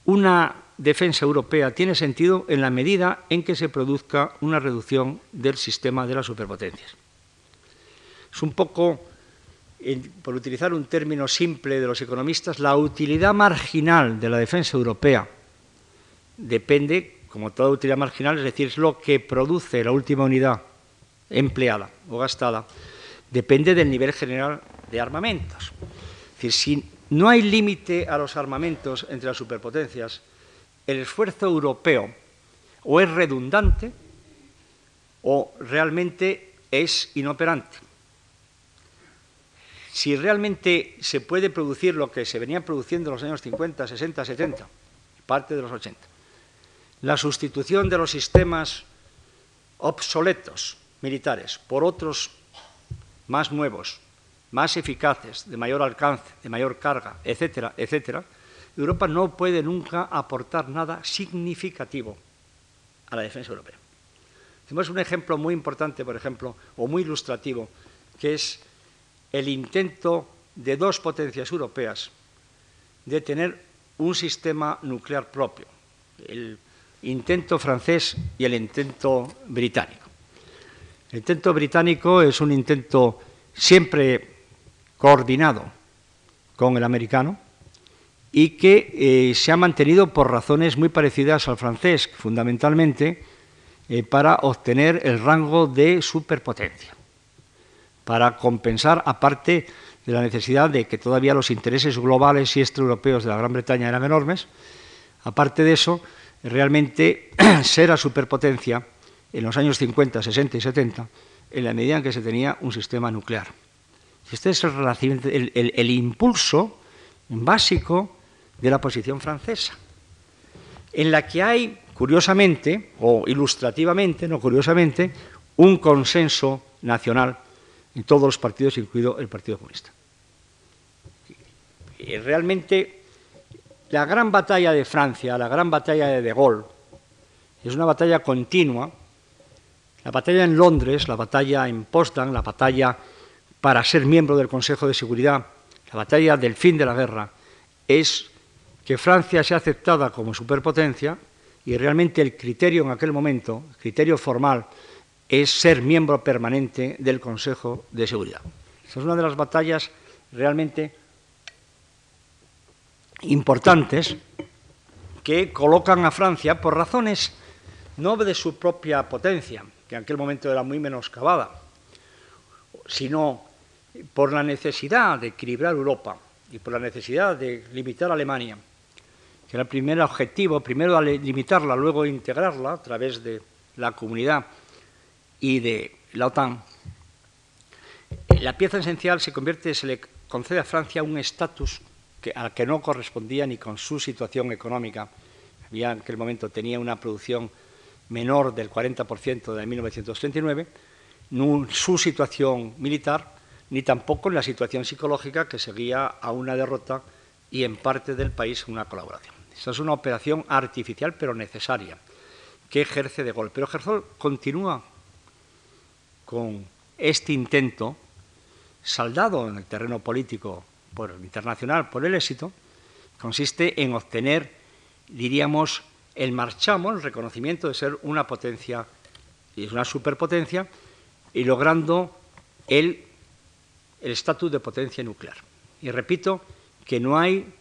una defensa europea tiene sentido en la medida en que se produzca una reducción del sistema de las superpotencias. Es un poco, por utilizar un término simple de los economistas, la utilidad marginal de la defensa europea depende como toda utilidad marginal, es decir, es lo que produce la última unidad empleada o gastada, depende del nivel general de armamentos. Es decir, si no hay límite a los armamentos entre las superpotencias, el esfuerzo europeo o es redundante o realmente es inoperante. Si realmente se puede producir lo que se venía produciendo en los años 50, 60, 70, parte de los 80, la sustitución de los sistemas obsoletos militares por otros más nuevos, más eficaces, de mayor alcance, de mayor carga, etcétera, etcétera, Europa no puede nunca aportar nada significativo a la defensa europea. Tenemos un ejemplo muy importante, por ejemplo, o muy ilustrativo, que es el intento de dos potencias europeas de tener un sistema nuclear propio. El intento francés y el intento británico. El intento británico es un intento siempre coordinado con el americano y que eh, se ha mantenido por razones muy parecidas al francés, fundamentalmente eh, para obtener el rango de superpotencia, para compensar, aparte de la necesidad de que todavía los intereses globales y extraeuropeos de la Gran Bretaña eran enormes, aparte de eso, realmente ser a superpotencia en los años 50, 60 y 70 en la medida en que se tenía un sistema nuclear. Este es el, el impulso básico de la posición francesa, en la que hay, curiosamente, o ilustrativamente, no curiosamente, un consenso nacional en todos los partidos, incluido el Partido Comunista. Y realmente la gran batalla de Francia, la gran batalla de De Gaulle, es una batalla continua. La batalla en Londres, la batalla en Potsdam, la batalla para ser miembro del Consejo de Seguridad, la batalla del fin de la guerra, es que Francia sea aceptada como superpotencia y realmente el criterio en aquel momento, el criterio formal, es ser miembro permanente del Consejo de Seguridad. Esa es una de las batallas realmente importantes que colocan a Francia por razones no de su propia potencia, que en aquel momento era muy menoscabada, sino por la necesidad de equilibrar Europa y por la necesidad de limitar a Alemania, era el primer objetivo, primero limitarla, luego integrarla a través de la comunidad y de la OTAN. La pieza esencial se convierte, se le concede a Francia un estatus al que no correspondía ni con su situación económica. Había en aquel momento tenía una producción menor del 40% de 1939, en su situación militar, ni tampoco en la situación psicológica que seguía a una derrota y en parte del país una colaboración. Esa es una operación artificial pero necesaria que ejerce de gol. Pero Herzog continúa con este intento, saldado en el terreno político por internacional por el éxito, consiste en obtener, diríamos, el marchamo, el reconocimiento de ser una potencia y una superpotencia, y logrando el estatus de potencia nuclear. Y repito que no hay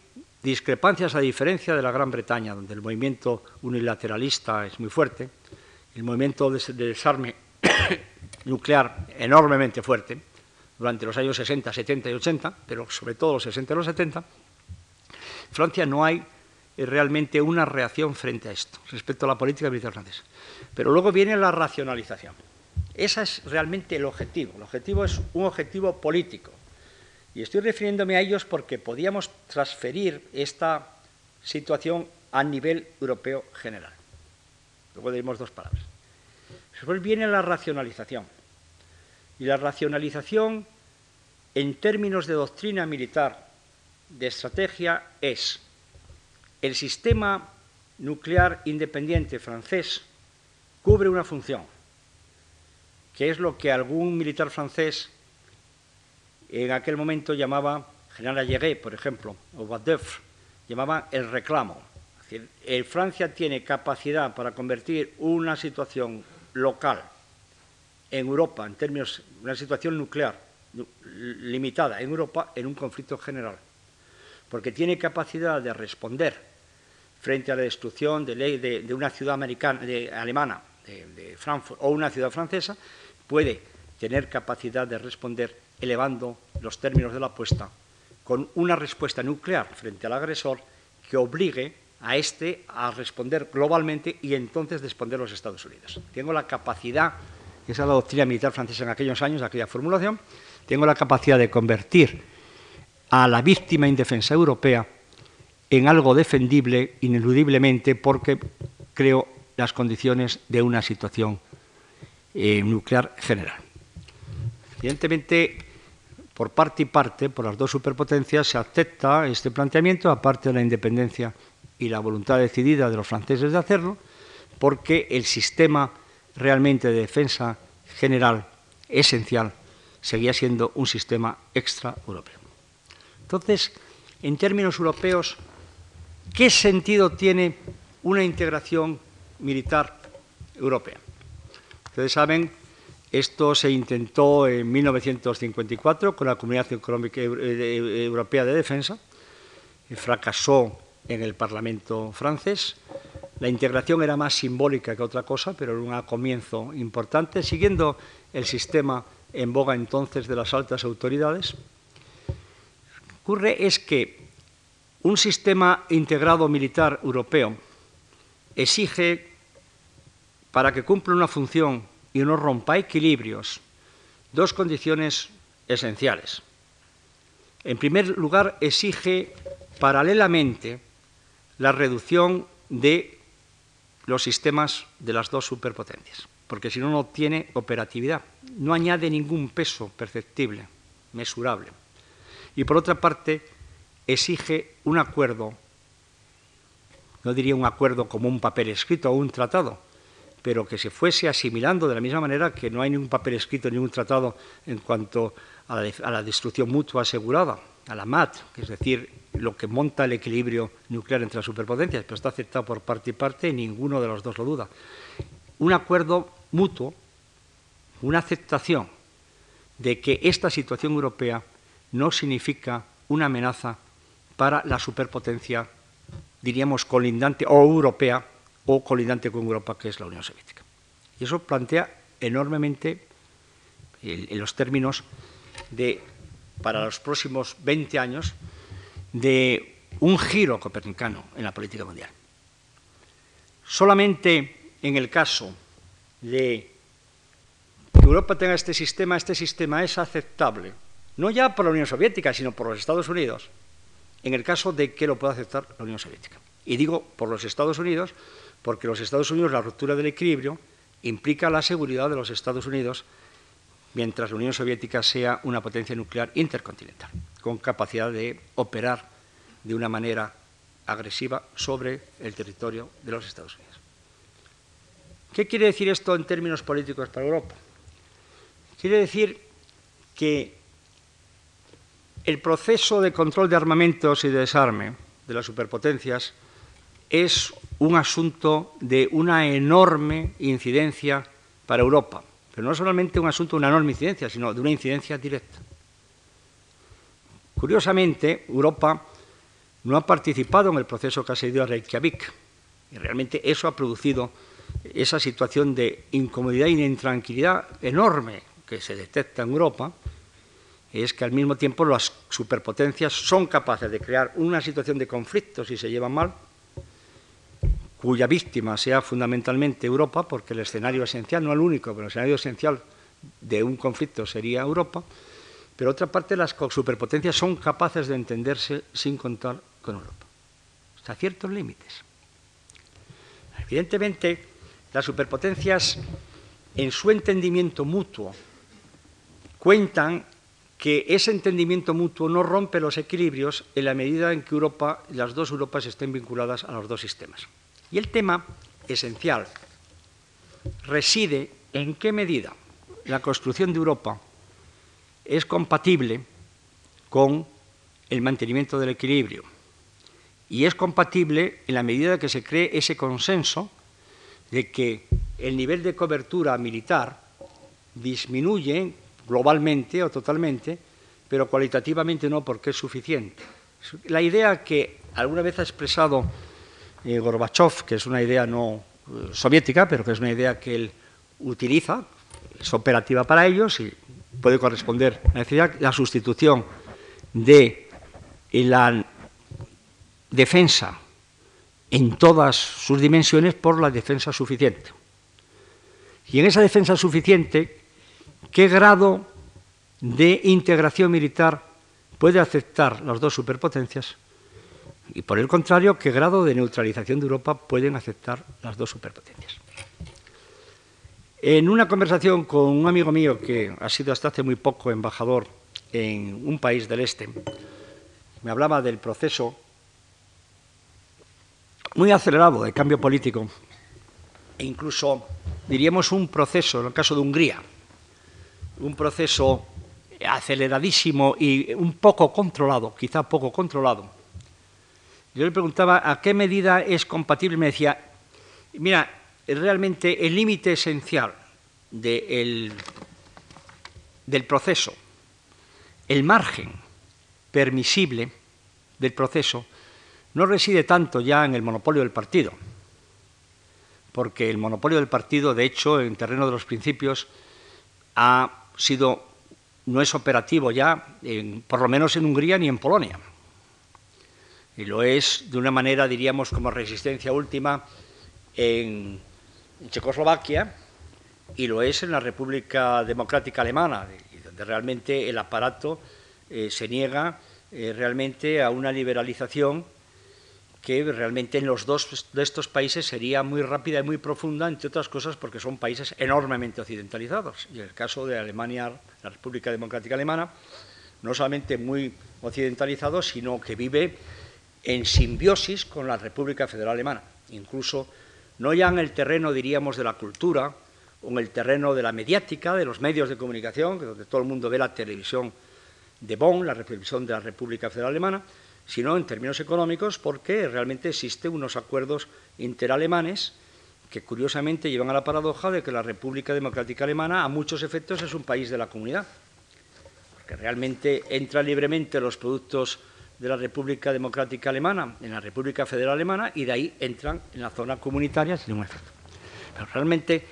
discrepancias a diferencia de la Gran Bretaña, donde el movimiento unilateralista es muy fuerte, el movimiento de desarme nuclear enormemente fuerte durante los años 60, 70 y 80, pero sobre todo los 60 y los 70, Francia no hay eh, realmente una reacción frente a esto, respecto a la política militar francesa. Pero luego viene la racionalización. Ese es realmente el objetivo. El objetivo es un objetivo político. Y estoy refiriéndome a ellos porque podíamos transferir esta situación a nivel europeo general. Luego diremos dos palabras. Después viene la racionalización. Y la racionalización, en términos de doctrina militar, de estrategia, es el sistema nuclear independiente francés cubre una función, que es lo que algún militar francés en aquel momento llamaba, General Ayeré, por ejemplo, o Badeuf, llamaba el reclamo. El Francia tiene capacidad para convertir una situación local en Europa, en términos una situación nuclear limitada en Europa, en un conflicto general, porque tiene capacidad de responder frente a la destrucción de, de, una ciudad americana, de, alemana, de, Frankfurt, o una ciudad francesa, puede tener capacidad de responder elevando los términos de la apuesta con una respuesta nuclear frente al agresor que obligue a este a responder globalmente y entonces responder los Estados Unidos. Tengo la capacidad, esa es la doctrina militar francesa en aquellos años, aquella formulación, tengo la capacidad de convertir a la víctima indefensa europea en algo defendible ineludiblemente porque creo las condiciones de una situación eh, nuclear general. Evidentemente, por parte y parte, por las dos superpotencias, se acepta este planteamiento, aparte de la independencia y la voluntad decidida de los franceses de hacerlo, porque el sistema realmente de defensa general esencial seguía siendo un sistema extraeuropeo. Entonces, en términos europeos, ¿Qué sentido tiene una integración militar europea? Ustedes saben, esto se intentó en 1954 con la Comunidad Económica Europea de Defensa, fracasó en el Parlamento francés. La integración era más simbólica que otra cosa, pero era un comienzo importante, siguiendo el sistema en boga entonces de las altas autoridades. Ocurre es que un sistema integrado militar europeo exige, para que cumpla una función y no rompa equilibrios, dos condiciones esenciales. En primer lugar, exige paralelamente la reducción de los sistemas de las dos superpotencias, porque si no, no tiene operatividad, no añade ningún peso perceptible, mesurable. Y por otra parte, exige un acuerdo, no diría un acuerdo como un papel escrito o un tratado, pero que se fuese asimilando de la misma manera que no hay ningún papel escrito ni un tratado en cuanto a la, destrucción mutua asegurada, a la MAT, es decir, lo que monta el equilibrio nuclear entre las superpotencias, pero está aceptado por parte y parte y ninguno de los dos lo duda. Un acuerdo mutuo, una aceptación de que esta situación europea no significa una amenaza para la superpotencia, diríamos, colindante o europea o colindante con Europa, que es la Unión Soviética. Y eso plantea enormemente, en los términos de, para los próximos 20 años, de un giro copernicano en la política mundial. Solamente en el caso de que Europa tenga este sistema, este sistema es aceptable, no ya por la Unión Soviética, sino por los Estados Unidos, en el caso de que lo pueda aceptar la Unión Soviética. Y digo por los Estados Unidos, porque los Estados Unidos la ruptura del equilibrio implica la seguridad de los Estados Unidos mientras la Unión Soviética sea una potencia nuclear intercontinental, con capacidad de operar de una manera agresiva sobre el territorio de los Estados Unidos. ¿Qué quiere decir esto en términos políticos para Europa? Quiere decir que el proceso de control de armamentos y de desarme de las superpotencias es un asunto de una enorme incidencia para Europa, pero no solamente un asunto de una enorme incidencia, sino de una incidencia directa. Curiosamente, Europa no ha participado en el proceso que ha seguido a Reykjavik, y realmente eso ha producido esa situación de incomodidad y de intranquilidad enorme que se detecta en Europa, es que al mismo tiempo las superpotencias son capaces de crear una situación de conflicto si se llevan mal, cuya víctima sea fundamentalmente Europa, porque el escenario esencial, no el único, pero el escenario esencial de un conflicto sería Europa, pero otra parte las superpotencias son capaces de entenderse sin contar con Europa, hasta ciertos límites. Evidentemente, las superpotencias, en su entendimiento mutuo, cuentan que ese entendimiento mutuo no rompe los equilibrios en la medida en que Europa, las dos Europas estén vinculadas a los dos sistemas. Y el tema esencial reside en qué medida la construcción de Europa es compatible con el mantenimiento del equilibrio. Y es compatible en la medida que se cree ese consenso de que el nivel de cobertura militar disminuye globalmente o totalmente, pero cualitativamente no porque es suficiente. La idea que alguna vez ha expresado eh, Gorbachev, que es una idea no eh, soviética, pero que es una idea que él utiliza, es operativa para ellos y puede corresponder a la necesidad, la sustitución de la defensa en todas sus dimensiones por la defensa suficiente. Y en esa defensa suficiente, ¿qué grado de integración militar puede aceptar las dos superpotencias? Y por el contrario, ¿qué grado de neutralización de Europa pueden aceptar las dos superpotencias? En una conversación con un amigo mío que ha sido hasta hace muy poco embajador en un país del este, me hablaba del proceso muy acelerado de cambio político e incluso, diríamos, un proceso, en el caso de Hungría, un proceso aceleradísimo y un poco controlado, quizá poco controlado. Yo le preguntaba a qué medida es compatible, me decía, mira, realmente el límite esencial del proceso, el margen permisible del proceso, no reside tanto ya en el monopolio del partido, porque el monopolio del partido, de hecho, en terreno de los principios, ha sido, no es operativo ya, por lo menos en Hungría ni en Polonia. Y lo es de una manera, diríamos, como resistencia última en, Checoslovaquia y lo es en la República Democrática Alemana, donde realmente el aparato eh, se niega eh, realmente a una liberalización que realmente en los dos de estos países sería muy rápida y muy profunda, entre otras cosas porque son países enormemente occidentalizados. Y el caso de Alemania, la República Democrática Alemana, no solamente muy occidentalizado, sino que vive en simbiosis con la República Federal Alemana, incluso no ya en el terreno, diríamos, de la cultura o en el terreno de la mediática, de los medios de comunicación, donde todo el mundo ve la televisión de Bonn, la televisión de la República Federal Alemana, sino en términos económicos porque realmente existen unos acuerdos interalemanes que curiosamente llevan a la paradoja de que la República Democrática Alemana a muchos efectos es un país de la comunidad, porque realmente entran libremente los productos de la República Democrática Alemana en la República Federal Alemana y de ahí entran en la zona comunitaria sin un efecto. Pero realmente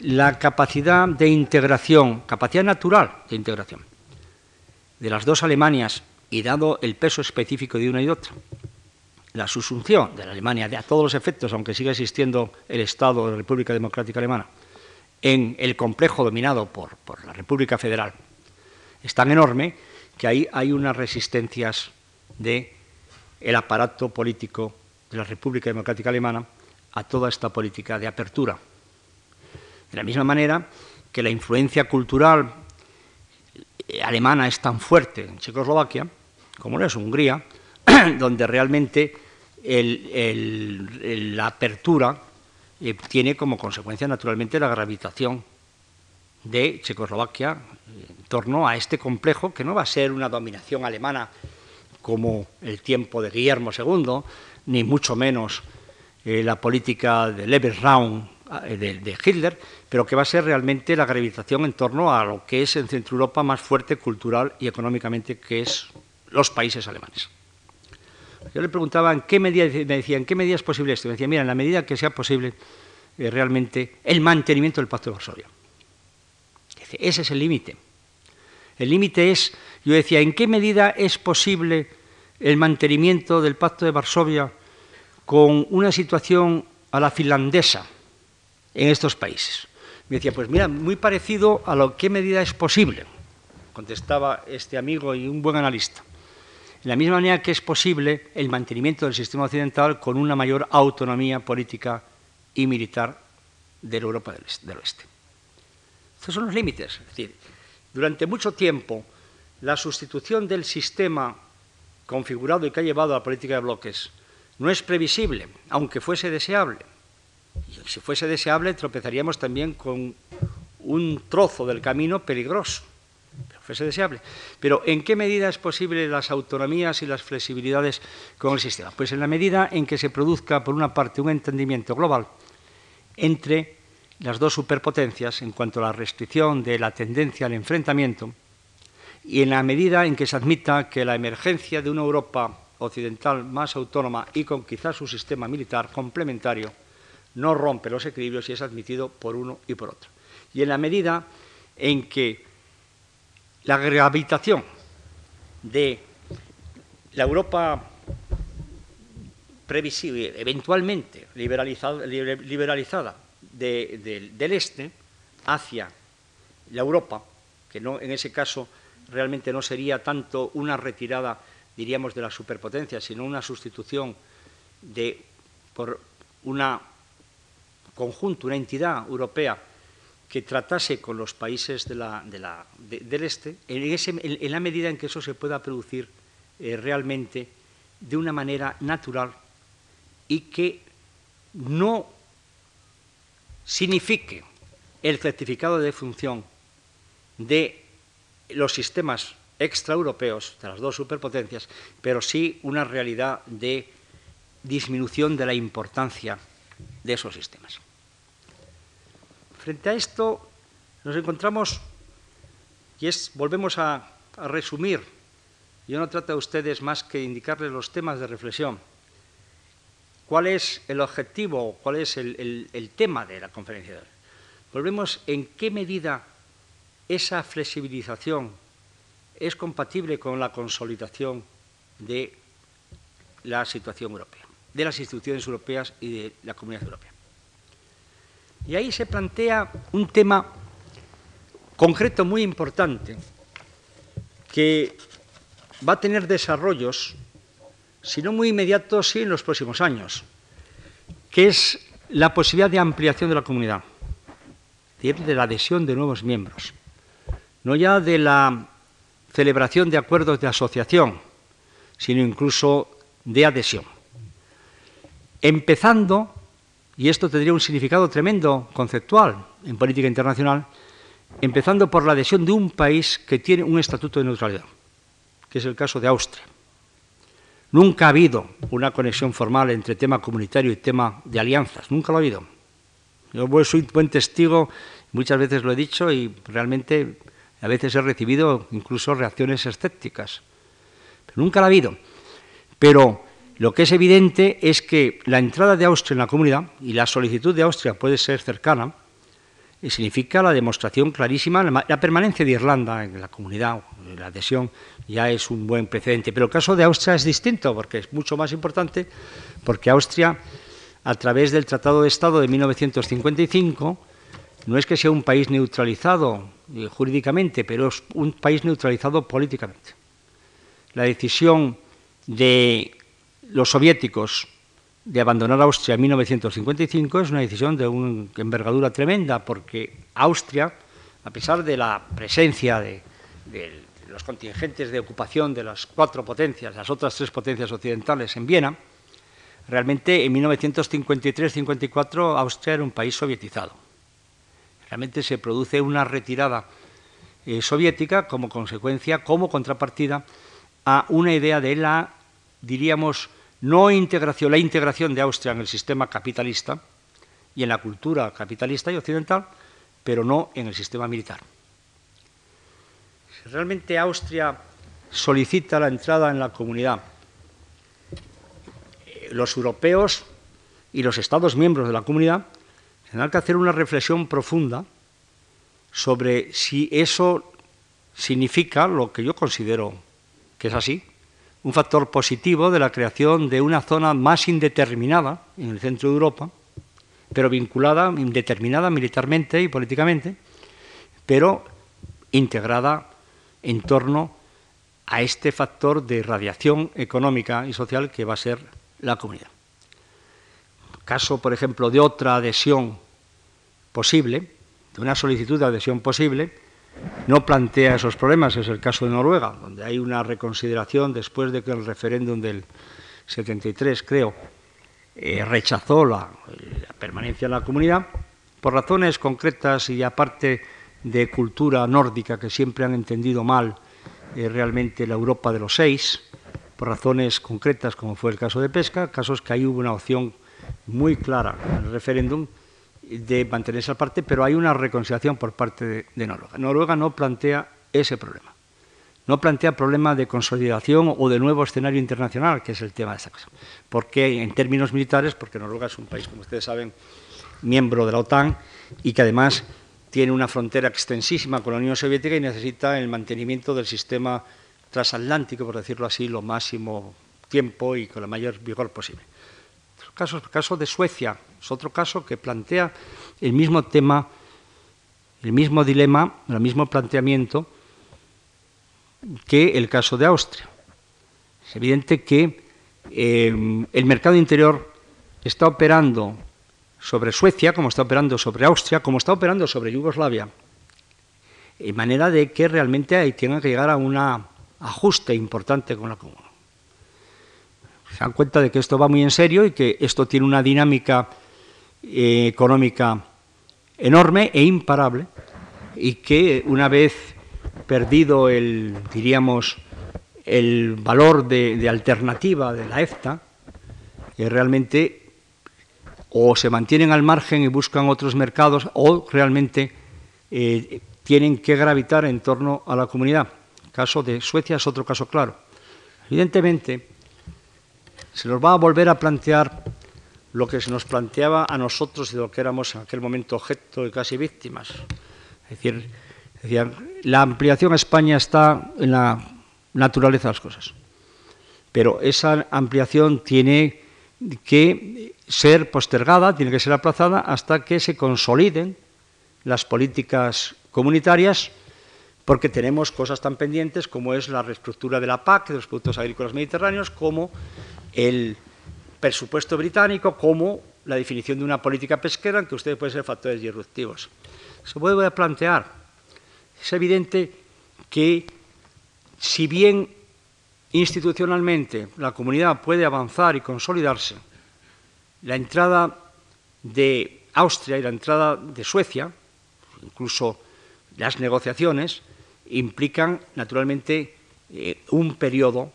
la capacidad de integración, capacidad natural de integración de las dos Alemanias y dado el peso específico de una y otra, la susunción de la Alemania, de a todos los efectos, aunque siga existiendo el Estado de la República Democrática Alemana, en el complejo dominado por, la República Federal, es tan enorme que ahí hay unas resistencias del el aparato político de la República Democrática Alemana a toda esta política de apertura. De la misma manera que la influencia cultural alemana es tan fuerte en Checoslovaquia, como no es Hungría, donde realmente la apertura eh, tiene como consecuencia naturalmente la gravitación de Checoslovaquia en torno a este complejo que no va a ser una dominación alemana como el tiempo de Guillermo II, ni mucho menos eh, la política de Lebensraum eh, de, Hitler, pero que va a ser realmente la gravitación en torno a lo que es en Centro Europa más fuerte cultural y económicamente, que es los países alemanes. Yo le preguntaba en qué medida, me decía, ¿en qué medida es posible esto? Me decía, mira, en la medida que sea posible eh, realmente el mantenimiento del Pacto de Varsovia. Ese es el límite. El límite es, yo decía, ¿en qué medida es posible el mantenimiento del Pacto de Varsovia con una situación a la finlandesa en estos países? Me decía, pues mira, muy parecido a lo que medida es posible, contestaba este amigo y un buen analista. En la misma manera que es posible el mantenimiento del sistema occidental con una mayor autonomía política y militar de Europa del Oeste. Estos son los límites. Es decir, durante mucho tiempo la sustitución del sistema configurado y que ha llevado a la política de bloques no es previsible, aunque fuese deseable. Y si fuese deseable, tropezaríamos también con un trozo del camino peligroso, pero fuese deseable. Pero ¿en qué medida es posible las autonomías y las flexibilidades con el sistema? Pues en la medida en que se produzca, por una parte, un entendimiento global entre las dos superpotencias en cuanto a la restricción de la tendencia al enfrentamiento y en la medida en que se admita que la emergencia de una Europa occidental más autónoma y con quizás su sistema militar complementario no rompe los equilibrios y es admitido por uno y por otro. Y en la medida en que la gravitación de la Europa previsible, eventualmente liberalizada, del este hacia la Europa, que no, en ese caso realmente no sería tanto una retirada, diríamos, de la superpotencia, sino una sustitución de, por una conjunto, una entidad europea que tratase con los países del este, en, la medida en que eso se pueda producir eh, realmente de una manera natural y que no signifique el certificado de función de los sistemas extraeuropeos, de las dos superpotencias, pero sí una realidad de disminución de la importancia de esos sistemas. Frente a esto nos encontramos, y es, volvemos a, resumir, yo no trato a ustedes más que indicarles los temas de reflexión, ¿Cuál es el objetivo, cuál es el, tema de la conferencia? Volvemos en qué medida esa flexibilización es compatible con la consolidación de la situación europea, de las instituciones europeas y de la comunidad europea. Y ahí se plantea un tema concreto muy importante que va a tener desarrollos si no muy inmediato, sí en los próximos años, que es la posibilidad de ampliación de la comunidad, de la adhesión de nuevos miembros, no ya de la celebración de acuerdos de asociación, sino incluso de adhesión. Empezando, y esto tendría un significado tremendo conceptual en política internacional, empezando por la adhesión de un país que tiene un estatuto de neutralidad, que es el caso de Austria. Nunca ha habido una conexión formal entre tema comunitario y tema de alianzas, nunca lo ha habido. Yo soy buen testigo, muchas veces lo he dicho y realmente a veces he recibido incluso reacciones escépticas. Pero nunca lo ha habido. Pero lo que es evidente es que la entrada de Austria en la comunidad, y la solicitud de Austria puede ser cercana, y significa la demostración clarísima, la permanencia de Irlanda en la comunidad, la adhesión, ya es un buen precedente. Pero el caso de Austria es distinto, porque es mucho más importante, porque Austria, a través del Tratado de Estado de 1955, no es que sea un país neutralizado eh, jurídicamente, pero es un país neutralizado políticamente. La decisión de los soviéticos de abandonar Austria en 1955 es una decisión de una envergadura tremenda, porque Austria, a pesar de la presencia de de los contingentes de ocupación de las cuatro potencias, las otras tres potencias occidentales en Viena, realmente en 1953-54 Austria era un país sovietizado. Realmente se produce una retirada eh, soviética como consecuencia, como contrapartida a una idea de la, diríamos, no integración, la integración de Austria en el sistema capitalista y en la cultura capitalista y occidental, pero no en el sistema militar. Si realmente Austria solicita la entrada en la comunidad, eh, los europeos y los Estados miembros de la comunidad tendrán que hacer una reflexión profunda sobre si eso significa lo que yo considero que es así, un factor positivo de la creación de una zona más indeterminada en el centro de Europa, pero vinculada, indeterminada militarmente y políticamente, pero integrada en torno a este factor de radiación económica y social que va a ser la comunidad. Caso, por ejemplo, de otra adhesión posible, de una solicitud de adhesión posible, no plantea esos problemas, es el caso de Noruega, donde hay una reconsideración después de que el referéndum del 73, creo, eh, rechazó la, permanencia en la comunidad, por razones concretas y aparte de cultura nórdica que siempre han entendido mal eh, realmente la Europa de los seis, por razones concretas como fue el caso de pesca, casos que ahí hubo una opción muy clara en el referéndum de mantenerse aparte, pero hay una reconciliación por parte de, Noruega. Noruega no plantea ese problema. No plantea problema de consolidación o de nuevo escenario internacional, que es el tema de esta cosa. ¿Por qué en términos militares? Porque Noruega es un país, como ustedes saben, miembro de la OTAN y que además tiene una frontera extensísima con la Unión Soviética y necesita el mantenimiento del sistema transatlántico, por decirlo así, lo máximo tiempo y con la mayor vigor posible. El caso, de Suecia es otro caso que plantea el mismo tema, el mismo dilema, el mismo planteamiento que el caso de Austria. Es evidente que eh, el mercado interior está operando sobre Suecia, como está operando sobre Austria, como está operando sobre Yugoslavia, de manera de que realmente ahí tengan que llegar a un ajuste importante con la comuna. Se dan cuenta de que esto va muy en serio y que esto tiene una dinámica eh, económica enorme e imparable y que una vez perdido el, diríamos, el valor de, alternativa de la EFTA, eh, realmente o se mantienen al margen y buscan otros mercados o realmente eh, tienen que gravitar en torno a la comunidad. El caso de Suecia es otro caso claro. Evidentemente, se nos va a volver a plantear lo que se nos planteaba a nosotros y de lo que éramos en aquel momento objeto y casi víctimas. Es decir, la ampliación a España está en la naturaleza de las cosas. Pero esa ampliación tiene que ser postergada, tiene que ser aplazada hasta que se consoliden las políticas comunitarias, porque tenemos cosas tan pendientes como es la reestructura de la PAC, de los productos agrícolas mediterráneos, como el presupuesto británico, como la definición de una política pesquera en que ustedes pueden ser factores disruptivos. Se puede plantear. Es evidente que si bien institucionalmente la comunidad puede avanzar y consolidarse, la entrada de Austria y la entrada de Suecia, incluso las negociaciones, implican naturalmente eh, un periodo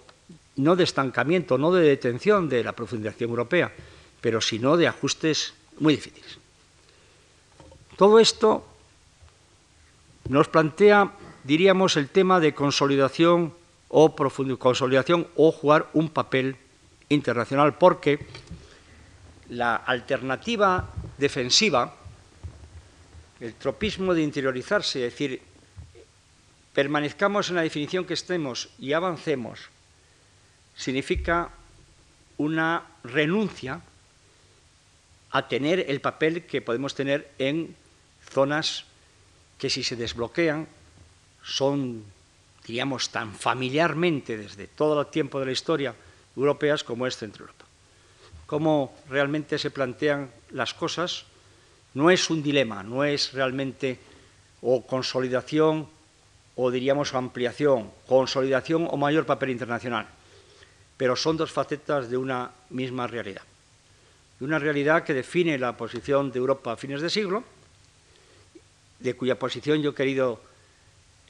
no de estancamiento, no de detención de la profundización europea, pero sino de ajustes muy difíciles. Todo esto nos plantea, diríamos, el tema de consolidación o consolidación o jugar un papel internacional, porque la alternativa defensiva, el tropismo de interiorizarse, es decir, permanezcamos en la definición que estemos y avancemos, significa una renuncia a tener el papel que podemos tener en zonas que si se desbloquean son, diríamos, tan familiarmente desde todo el tiempo de la historia europeas como es Centro Europa cómo realmente se plantean las cosas, no es un dilema, no es realmente o consolidación o diríamos ampliación, consolidación o mayor papel internacional. Pero son dos facetas de una misma realidad. Una realidad que define la posición de Europa a fines de siglo, de cuya posición yo he querido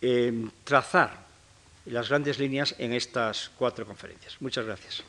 eh, trazar las grandes líneas en estas cuatro conferencias. Muchas gracias.